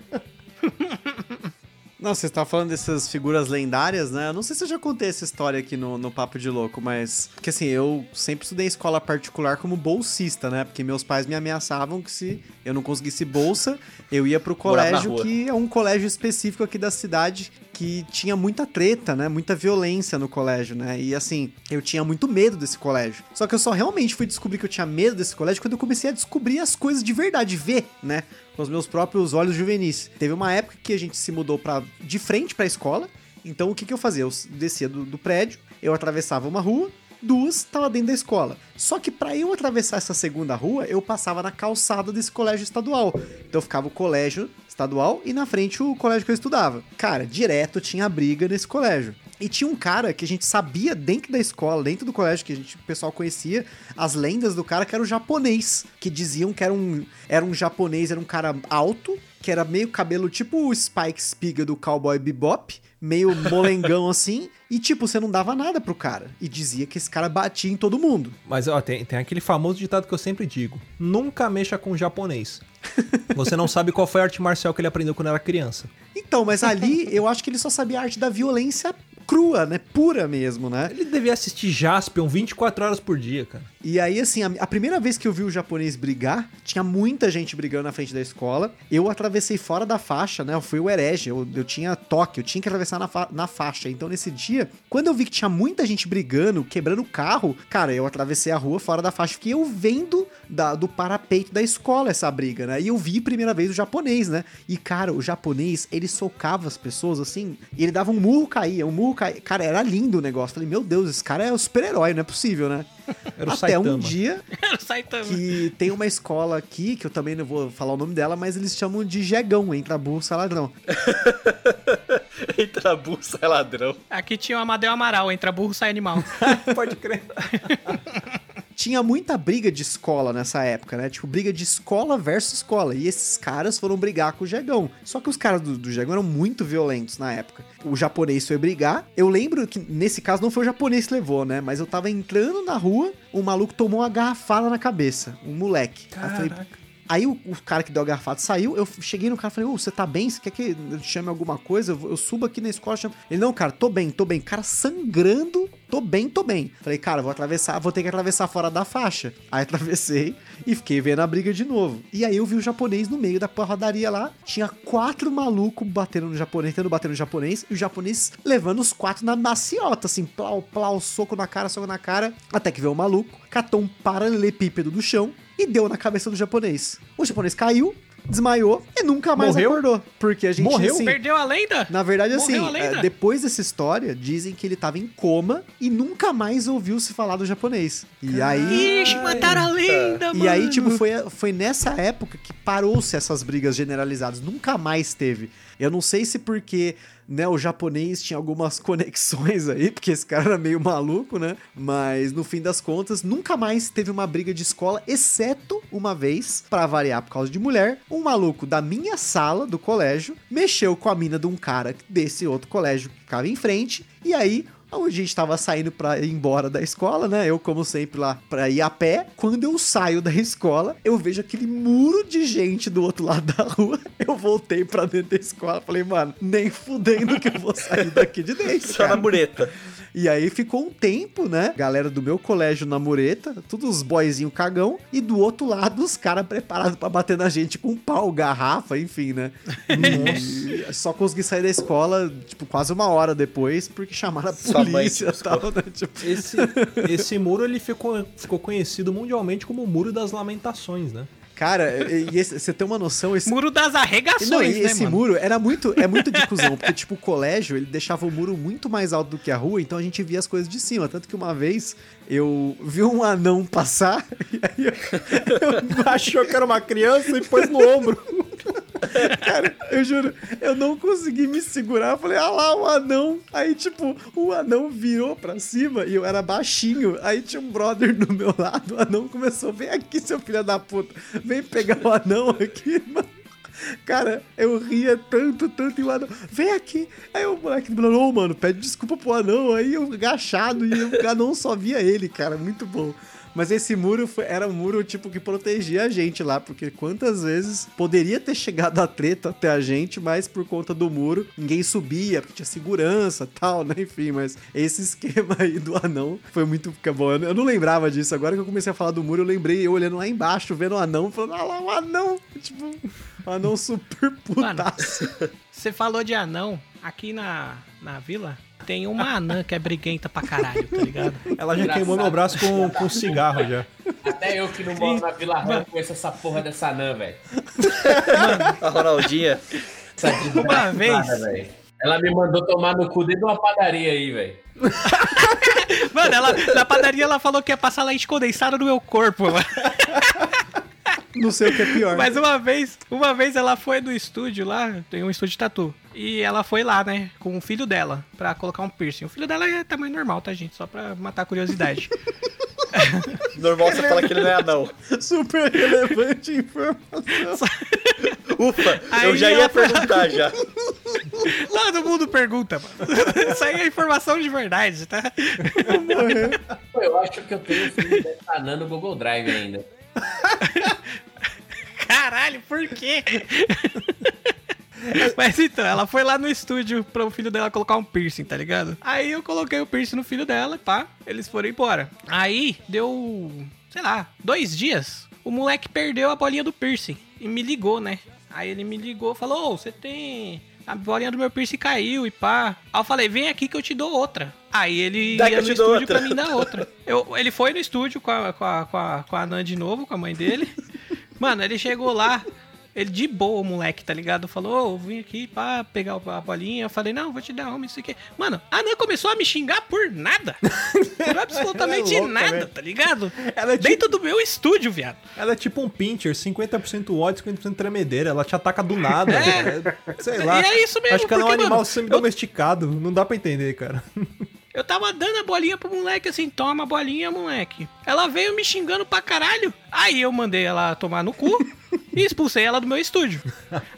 Não, você estava falando dessas figuras lendárias, né? Eu não sei se eu já contei essa história aqui no, no Papo de Louco, mas. Porque assim, eu sempre estudei em escola particular como bolsista, né? Porque meus pais me ameaçavam que se eu não conseguisse bolsa, eu ia pro colégio, que é um colégio específico aqui da cidade que tinha muita treta, né? Muita violência no colégio, né? E assim, eu tinha muito medo desse colégio. Só que eu só realmente fui descobrir que eu tinha medo desse colégio quando eu comecei a descobrir as coisas de verdade, ver, né? Com os meus próprios olhos juvenis. Teve uma época que a gente se mudou para de frente pra escola. Então o que, que eu fazia? Eu descia do, do prédio, eu atravessava uma rua, duas tava dentro da escola. Só que para eu atravessar essa segunda rua, eu passava na calçada desse colégio estadual. Então ficava o colégio estadual e na frente o colégio que eu estudava. Cara, direto tinha briga nesse colégio. E tinha um cara que a gente sabia dentro da escola, dentro do colégio, que a gente, o pessoal conhecia as lendas do cara, que era o japonês. Que diziam que era um, era um japonês, era um cara alto, que era meio cabelo tipo o Spike Spiga do Cowboy Bebop, meio molengão assim, e tipo, você não dava nada pro cara. E dizia que esse cara batia em todo mundo. Mas ó, tem, tem aquele famoso ditado que eu sempre digo: nunca mexa com japonês. Você não sabe qual foi a arte marcial que ele aprendeu quando era criança. Então, mas ali eu acho que ele só sabia a arte da violência crua, né? Pura mesmo, né? Ele devia assistir Jaspion 24 horas por dia, cara. E aí, assim, a, a primeira vez que eu vi o japonês brigar, tinha muita gente brigando na frente da escola. Eu atravessei fora da faixa, né? Eu fui o herege, eu, eu tinha toque, eu tinha que atravessar na, fa- na faixa. Então, nesse dia, quando eu vi que tinha muita gente brigando, quebrando o carro, cara, eu atravessei a rua fora da faixa. Fiquei eu vendo da- do parapeito da escola essa briga, né? E eu vi primeira vez o japonês, né? E, cara, o japonês, ele socava as pessoas assim, e ele dava um murro, caía, um murro, ca- Cara, era lindo o negócio. Falei, meu Deus, esse cara é o super-herói, não é possível, né? Era o Até um Saitama. dia Era o Saitama. que tem uma escola aqui, que eu também não vou falar o nome dela, mas eles chamam de Jegão, entra burro, sai ladrão. Entra burro, sai ladrão. Aqui tinha o Amadeu Amaral, entra burro, sai animal. Pode crer. Tinha muita briga de escola nessa época, né? Tipo, briga de escola versus escola. E esses caras foram brigar com o Jegão. Só que os caras do, do Jegão eram muito violentos na época. O japonês foi brigar. Eu lembro que nesse caso não foi o japonês que levou, né? Mas eu tava entrando na rua, um maluco tomou uma garrafada na cabeça. Um moleque. Aí o, o cara que deu a garrafada saiu, eu cheguei no cara e falei, ô, você tá bem? Você quer que eu te chame alguma coisa? Eu, eu subo aqui na escola, chamo... Ele, não, cara, tô bem, tô bem. Cara sangrando, tô bem, tô bem. Falei, cara, vou atravessar, vou ter que atravessar fora da faixa. Aí atravessei e fiquei vendo a briga de novo. E aí eu vi o japonês no meio da porradaria lá, tinha quatro malucos batendo no japonês, tentando bater no japonês, e o japonês levando os quatro na maciota, assim, plau, plau, soco na cara, soco na cara, até que veio o maluco, catou um paralelepípedo do chão e deu na cabeça do japonês. O japonês caiu, desmaiou e nunca mais Morreu? acordou. Porque a gente, Morreu? assim, Perdeu a lenda? na verdade, assim, é, depois dessa história, dizem que ele tava em coma e nunca mais ouviu se falar do japonês. E aí... Ixi, mataram a lenda, mano. E aí, tipo, foi, foi nessa época que parou-se essas brigas generalizadas. Nunca mais teve. Eu não sei se porque, né, o japonês tinha algumas conexões aí, porque esse cara era meio maluco, né? Mas no fim das contas, nunca mais teve uma briga de escola, exceto uma vez, pra variar por causa de mulher, um maluco da minha sala do colégio mexeu com a mina de um cara desse outro colégio que ficava em frente, e aí a gente tava saindo pra ir embora da escola, né? Eu, como sempre, lá pra ir a pé. Quando eu saio da escola, eu vejo aquele muro de gente do outro lado da rua. Eu voltei pra dentro da escola. Falei, mano, nem fudendo que eu vou sair daqui de dentro. Só na mureta. E aí ficou um tempo, né? Galera do meu colégio na mureta, todos os boyzinho cagão. E do outro lado, os caras preparados pra bater na gente com pau, garrafa, enfim, né? E só consegui sair da escola, tipo, quase uma hora depois, porque chamaram a polícia e tal, né? Tipo, Esse, esse muro ele ficou, ficou conhecido mundialmente como o Muro das Lamentações, né? Cara, você tem uma noção, esse. Muro das arregações, Não, e né, esse mano? muro era muito, é muito de cuzão, porque, tipo, o colégio, ele deixava o muro muito mais alto do que a rua, então a gente via as coisas de cima. Tanto que uma vez eu vi um anão passar, e aí eu, Achou que era uma criança e pôs no ombro. Cara, eu juro, eu não consegui me segurar. Eu falei, ah lá, o anão. Aí, tipo, o anão virou pra cima e eu era baixinho. Aí tinha um brother do meu lado. O anão começou, vem aqui, seu filho da puta. Vem pegar o anão aqui, mano. Cara, eu ria tanto, tanto, e o anão, vem aqui. Aí o moleque falou, ô, mano, pede desculpa pro anão. Aí eu agachado e o anão só via ele, cara, muito bom. Mas esse muro foi- era um muro, tipo, que protegia a gente lá, porque quantas vezes poderia ter chegado a treta até a gente, mas por conta do muro, ninguém subia, porque tinha segurança e tal, né? Enfim, mas esse esquema aí do anão foi muito fica bom. Eu não lembrava disso. Agora que eu comecei a falar do muro, eu lembrei eu olhando lá embaixo, vendo o anão, falando, ah lá, o anão! Tipo, um anão super putaço. Você falou de anão. Aqui na, na vila tem uma anã que é briguenta pra caralho, tá ligado? Ela já queimou meu braço com, com cigarro já. Até eu que não moro na Vila Rã conheço essa porra dessa anã, velho. A Ronaldinha. Essa Uma vez. velho. Ela me mandou tomar no cu dentro de uma padaria aí, velho. Mano, ela, na padaria ela falou que ia passar leite condensado no meu corpo, mano. Não sei o que é pior. Mas uma vez, uma vez ela foi no estúdio lá, tem um estúdio de tatu. E ela foi lá, né, com o filho dela, pra colocar um piercing. O filho dela é tamanho normal, tá, gente? Só pra matar a curiosidade. Normal você fala que ele não é anão. Super relevante informação. Ufa, eu Aí já ela ia foi- perguntar já. Todo mundo pergunta, mano. Isso aí é informação de verdade, tá? Pô, eu acho que eu tenho o filme dessa anã no Google Drive ainda. Caralho, por quê? Mas então, ela foi lá no estúdio para o filho dela colocar um piercing, tá ligado? Aí eu coloquei o piercing no filho dela, pá, eles foram embora. Aí deu, sei lá, dois dias, o moleque perdeu a bolinha do piercing e me ligou, né? Aí ele me ligou, falou: Ô, você tem. A bolinha do meu piercing caiu e pá. Aí eu falei: vem aqui que eu te dou outra. Aí ele Dá ia no estúdio outra. pra mim dar outra. Eu, ele foi no estúdio com a, com, a, com, a, com a Nan de novo, com a mãe dele. Mano, ele chegou lá, Ele de boa, o moleque, tá ligado? Falou, eu vim aqui pra pegar a bolinha. Eu falei, não, vou te dar uma, isso aqui. Mano, a Nan começou a me xingar por nada. Por absolutamente é louca, nada, né? tá ligado? Ela é, tipo, Dentro do meu estúdio, viado. ela é tipo um pincher, 50% ódio, 50% tremedeira. Ela te ataca do nada. É. Sei lá. E é isso mesmo, Acho que ela é um animal semi-domesticado. Não dá pra entender, cara. Eu tava dando a bolinha pro moleque assim, toma a bolinha, moleque. Ela veio me xingando pra caralho. Aí eu mandei ela tomar no cu e expulsei ela do meu estúdio.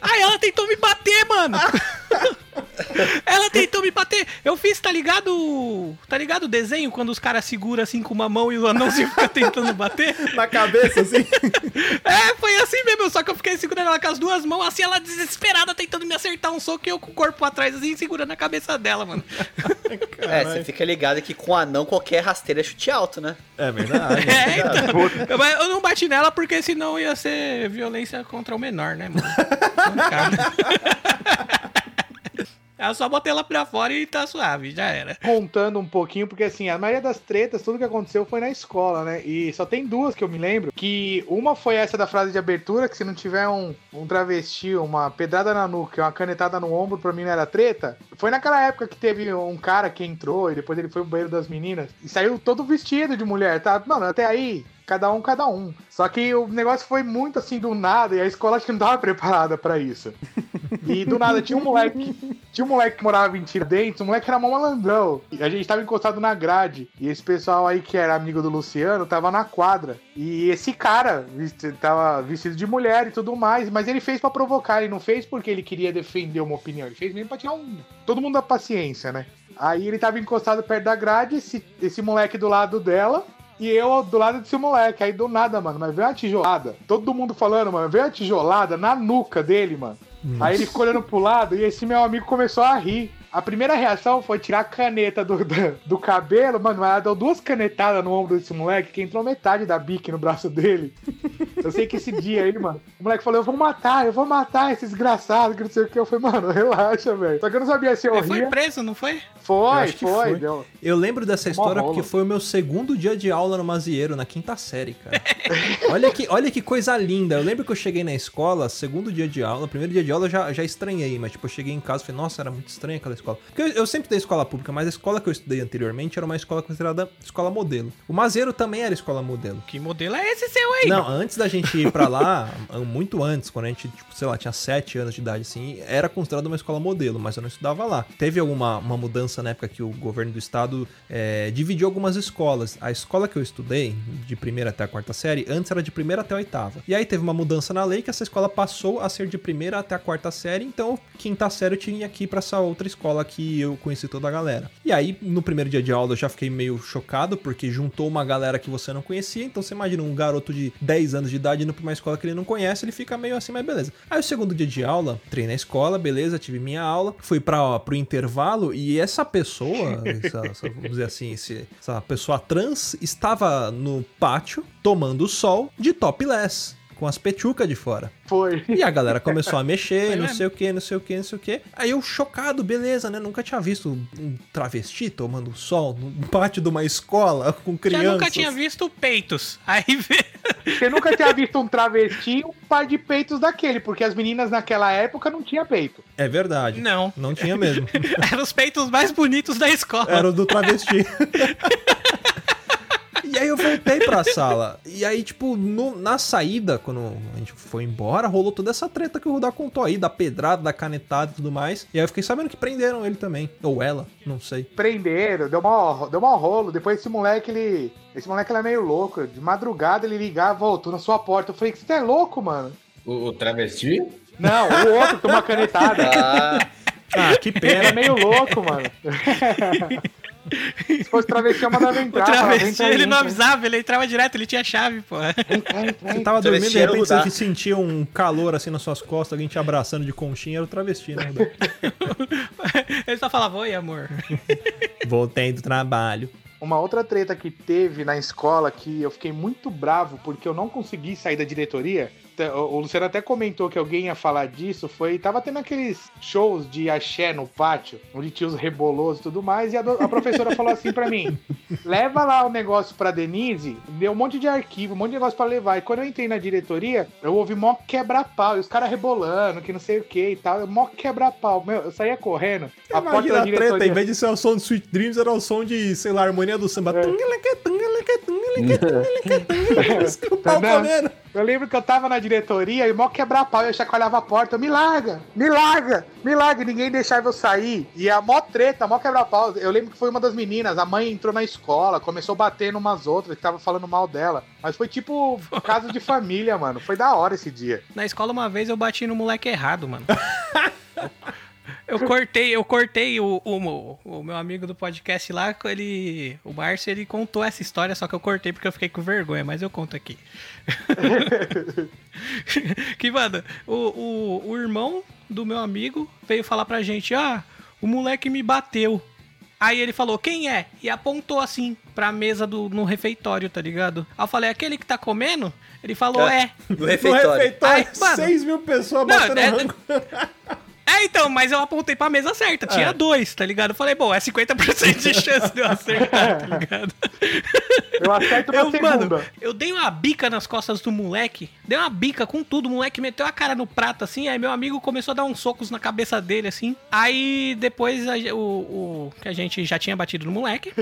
Aí ela tentou me bater, mano. ela tentou me bater. Eu fiz, tá ligado? Tá ligado o desenho quando os caras seguram assim com uma mão e o anãozinho fica tentando bater? Na cabeça, assim. É, foi assim mesmo, só que eu fiquei segurando ela com as duas mãos, assim, ela desesperada tentando me acertar um soco e eu com o corpo atrás, assim, segurando a cabeça dela, mano. É, você fica ligado que com anão qualquer rasteira é chute alto, né? É verdade. É, então. Eu, mas eu não bati nela porque senão ia ser violência contra o menor, né, mano? Eu só botei ela pra fora e tá suave, já era. contando um pouquinho, porque assim, a maioria das tretas, tudo que aconteceu foi na escola, né? E só tem duas que eu me lembro, que uma foi essa da frase de abertura, que se não tiver um, um travesti, uma pedrada na nuca uma canetada no ombro, pra mim não era treta. Foi naquela época que teve um cara que entrou e depois ele foi pro banheiro das meninas e saiu todo vestido de mulher, tá? Mano, até aí, cada um, cada um. Só que o negócio foi muito assim do nada e a escola acho que não tava preparada pra isso. E do nada tinha um moleque, tinha um moleque que morava em Tiradentes, o moleque era mó malandrão. E a gente tava encostado na grade e esse pessoal aí que era amigo do Luciano tava na quadra. E esse cara vesti- tava vestido de mulher e tudo mais, mas ele fez pra provocar, ele não fez porque ele queria defender uma opinião, ele fez mesmo pra tirar um todo mundo da paciência, né? Aí ele tava encostado perto da grade, esse, esse moleque do lado dela, e eu do lado desse moleque. Aí do nada, mano, mas veio uma tijolada. Todo mundo falando, mano, veio uma tijolada na nuca dele, mano. Aí ele ficou olhando pro lado e esse meu amigo começou a rir. A primeira reação foi tirar a caneta do, do, do cabelo, mano. Ela deu duas canetadas no ombro desse moleque que entrou metade da bique no braço dele. Eu sei que esse dia aí, mano, o moleque falou: Eu vou matar, eu vou matar esse desgraçado, que não sei o que. Eu falei, mano, relaxa, velho. Só que eu não sabia se eu Ele foi ria. preso, não foi? Eu Foi, foi. foi. deu- Eu lembro dessa história rolo. porque foi o meu segundo dia de aula no Mazieiro, na quinta série, cara. olha, que, olha que coisa linda. Eu lembro que eu cheguei na escola, segundo dia de aula, primeiro dia de aula eu já, já estranhei, mas tipo, eu cheguei em casa e falei, nossa, era muito estranha aquela escola. Porque eu, eu sempre dei escola pública, mas a escola que eu estudei anteriormente era uma escola considerada escola modelo. O Mazieiro também era escola modelo. Que modelo é esse seu aí? Não, antes da gente ir pra lá, muito antes, quando a gente, tipo, sei lá, tinha 7 anos de idade, assim, era considerado uma escola modelo, mas eu não estudava lá. Teve alguma uma mudança na época que o governo do estado é, dividiu algumas escolas. A escola que eu estudei, de primeira até a quarta série, antes era de primeira até a oitava. E aí teve uma mudança na lei que essa escola passou a ser de primeira até a quarta série, então quinta série eu tinha que ir pra essa outra escola que eu conheci toda a galera. E aí, no primeiro dia de aula, eu já fiquei meio chocado, porque juntou uma galera que você não conhecia, então você imagina um garoto de 10 anos de idade indo pra uma escola que ele não conhece, ele fica meio assim, mas beleza. Aí o segundo dia de aula, entrei na escola, beleza, tive minha aula, fui pra, pro intervalo e essa pessoa, essa, essa- vamos dizer assim, esse- essa pessoa trans estava no pátio tomando sol de topless. Com as pechucas de fora. Foi. E a galera começou a mexer, não sei o que, não sei o que, não sei o que. Aí eu chocado, beleza, né? Nunca tinha visto um travesti tomando sol no pátio de uma escola com Já crianças. nunca tinha visto peitos. Aí vê. Você nunca tinha visto um travesti e um par de peitos daquele, porque as meninas naquela época não tinha peito. É verdade. Não. Não tinha mesmo. Eram os peitos mais bonitos da escola. Era o do travesti. E aí eu voltei pra sala. E aí, tipo, no- na saída, quando a gente foi embora, rolou toda essa treta que o Rudá contou aí, da pedrada, da canetada e tudo mais. E aí eu fiquei sabendo que prenderam ele também. Ou ela, não sei. Prenderam, deu mó, deu mó rolo. Depois esse moleque, ele. Esse moleque ele é meio louco. De madrugada ele ligava, voltou na sua porta. Eu falei, você é louco, mano? O, o travesti? Não, o outro tomou uma canetada. Ah, Ah, que Ele pena. é meio louco, mano. Se fosse travesti, eu mandava O entrar. falava, travesti, ele não avisava, ele entrava direto, ele tinha chave, pô. Você tava dormindo, de o repente você sentia um calor assim nas suas costas, alguém te abraçando de conchinha, era o travesti, né? Ele só falava, oi, amor. Voltei do trabalho. Uma outra treta que teve na escola que eu fiquei muito bravo porque eu não consegui sair da diretoria o Luciano até comentou que alguém ia falar disso, foi. Tava tendo aqueles shows de axé no pátio, onde tinha os rebolosos e tudo mais, e a, do- a professora falou assim pra mim: leva lá o negócio pra Denise, deu um monte de arquivo, um monte de negócio pra levar. E quando eu entrei na diretoria, eu ouvi mó quebra-pau, e os caras rebolando, que não sei o que e tal. Mó quebra-pau. Meu, eu saía correndo. A porta da a treta, diretoria. em vez de ser o som de Sweet Dreams, era o som de, sei lá, harmonia do samba. É. Entendeu? comendo. Eu lembro que eu tava na diretoria e mó quebrar pau, eu chacoalhava a porta, me larga, me larga, me larga, ninguém deixava eu sair. E a mó treta, mó quebrar pau. Eu lembro que foi uma das meninas, a mãe entrou na escola, começou a bater numas outras que tava falando mal dela. Mas foi tipo caso de família, mano. Foi da hora esse dia. Na escola, uma vez, eu bati no moleque errado, mano. Eu cortei, eu cortei o, o, o meu amigo do podcast lá, ele. O Márcio, ele contou essa história, só que eu cortei porque eu fiquei com vergonha, mas eu conto aqui. que, mano, o, o, o irmão do meu amigo veio falar pra gente, ah, o moleque me bateu. Aí ele falou, quem é? E apontou assim pra mesa do, no refeitório, tá ligado? Aí eu falei, aquele que tá comendo? Ele falou, é. Do No refeitório. refeitório, Ai, mano. 6 mil pessoas Não, batendo é- rango. É, então, mas eu apontei pra mesa certa. Tinha É. dois, tá ligado? Eu falei, bom, é 50% de chance de eu acertar, tá ligado? Eu acerto na Eu, segunda. mano, eu dei uma bica nas costas do moleque. Dei uma bica com tudo. O moleque meteu a cara no prato, assim. Aí meu amigo começou a dar uns socos na cabeça dele, assim. Aí depois a o, o- que a gente já tinha batido no moleque,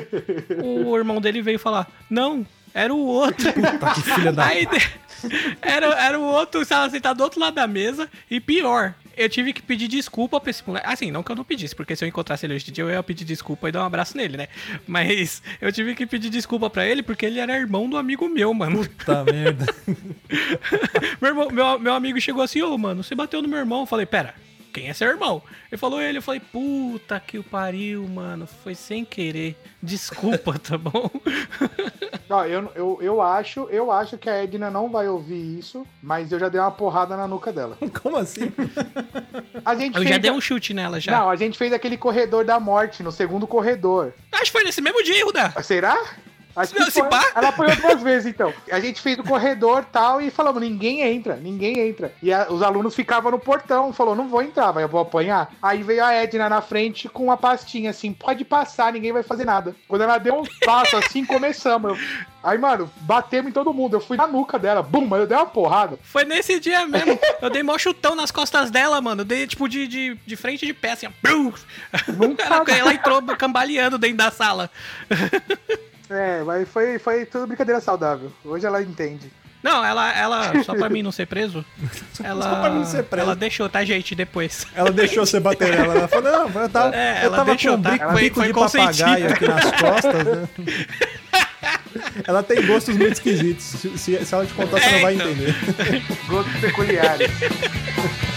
o irmão dele veio falar: Não, era o outro. Tá que filha da... Aí era, era o outro, estava sentado do outro lado da mesa. E pior, eu tive que pedir desculpa pra esse moleque. Assim, não que eu não pedisse, porque se eu encontrasse ele hoje em dia, eu ia pedir desculpa e dar um abraço nele, né? Mas eu tive que pedir desculpa pra ele porque ele era irmão do amigo meu, mano. Puta merda. Meu, irmão- meu, meu amigo chegou assim, ô, mano, você bateu no meu irmão. Eu falei, pera, quem é seu irmão? Ele falou ele, eu falei, puta que o pariu, mano. Foi sem querer. Desculpa, tá bom? Ó, eu, eu, eu acho, eu acho que a Edna não vai ouvir isso, mas eu já dei uma porrada na nuca dela. Como assim? A gente Eu fez já dei um chute nela já. Não, a gente fez aquele corredor da morte, no segundo corredor. Acho que foi nesse mesmo dia, Ruda. Será? Acho Não, pá. Ela apanhou duas vezes, então. A gente fez o corredor tal e falamos, ninguém entra, ninguém entra. E a- os alunos ficavam no portão, falou, não vou entrar, vai, eu vou apanhar. Aí veio a Edna na frente com uma pastinha assim, pode passar, ninguém vai fazer nada. Quando ela deu um passo assim, começamos. Eu- Aí, mano, batemos em todo mundo. Eu fui na nuca dela, bum, mas eu dei uma porrada. Foi nesse dia mesmo. Eu dei mó chutão nas costas dela, mano. Eu dei, tipo, de, de, de frente de pé, assim, ó. Brum! Ela, ela entrou cambaleando dentro da sala. É, mas foi, foi tudo brincadeira saudável. Hoje ela entende. Não, ela, ela, só pra mim não ser preso, ela, Só pra mim não ser preso. ela deixou, tá, gente, depois. Ela deixou você bater nela. Ela falou, não, eu tava, É, eu ela tava deixou, com um tá? bico, Foi- bico foi de papagaio aqui nas costas, né? Ela tem gostos muito esquisitos. Se, se- ela te contar, você É, não vai então. entender. Gostos peculiares.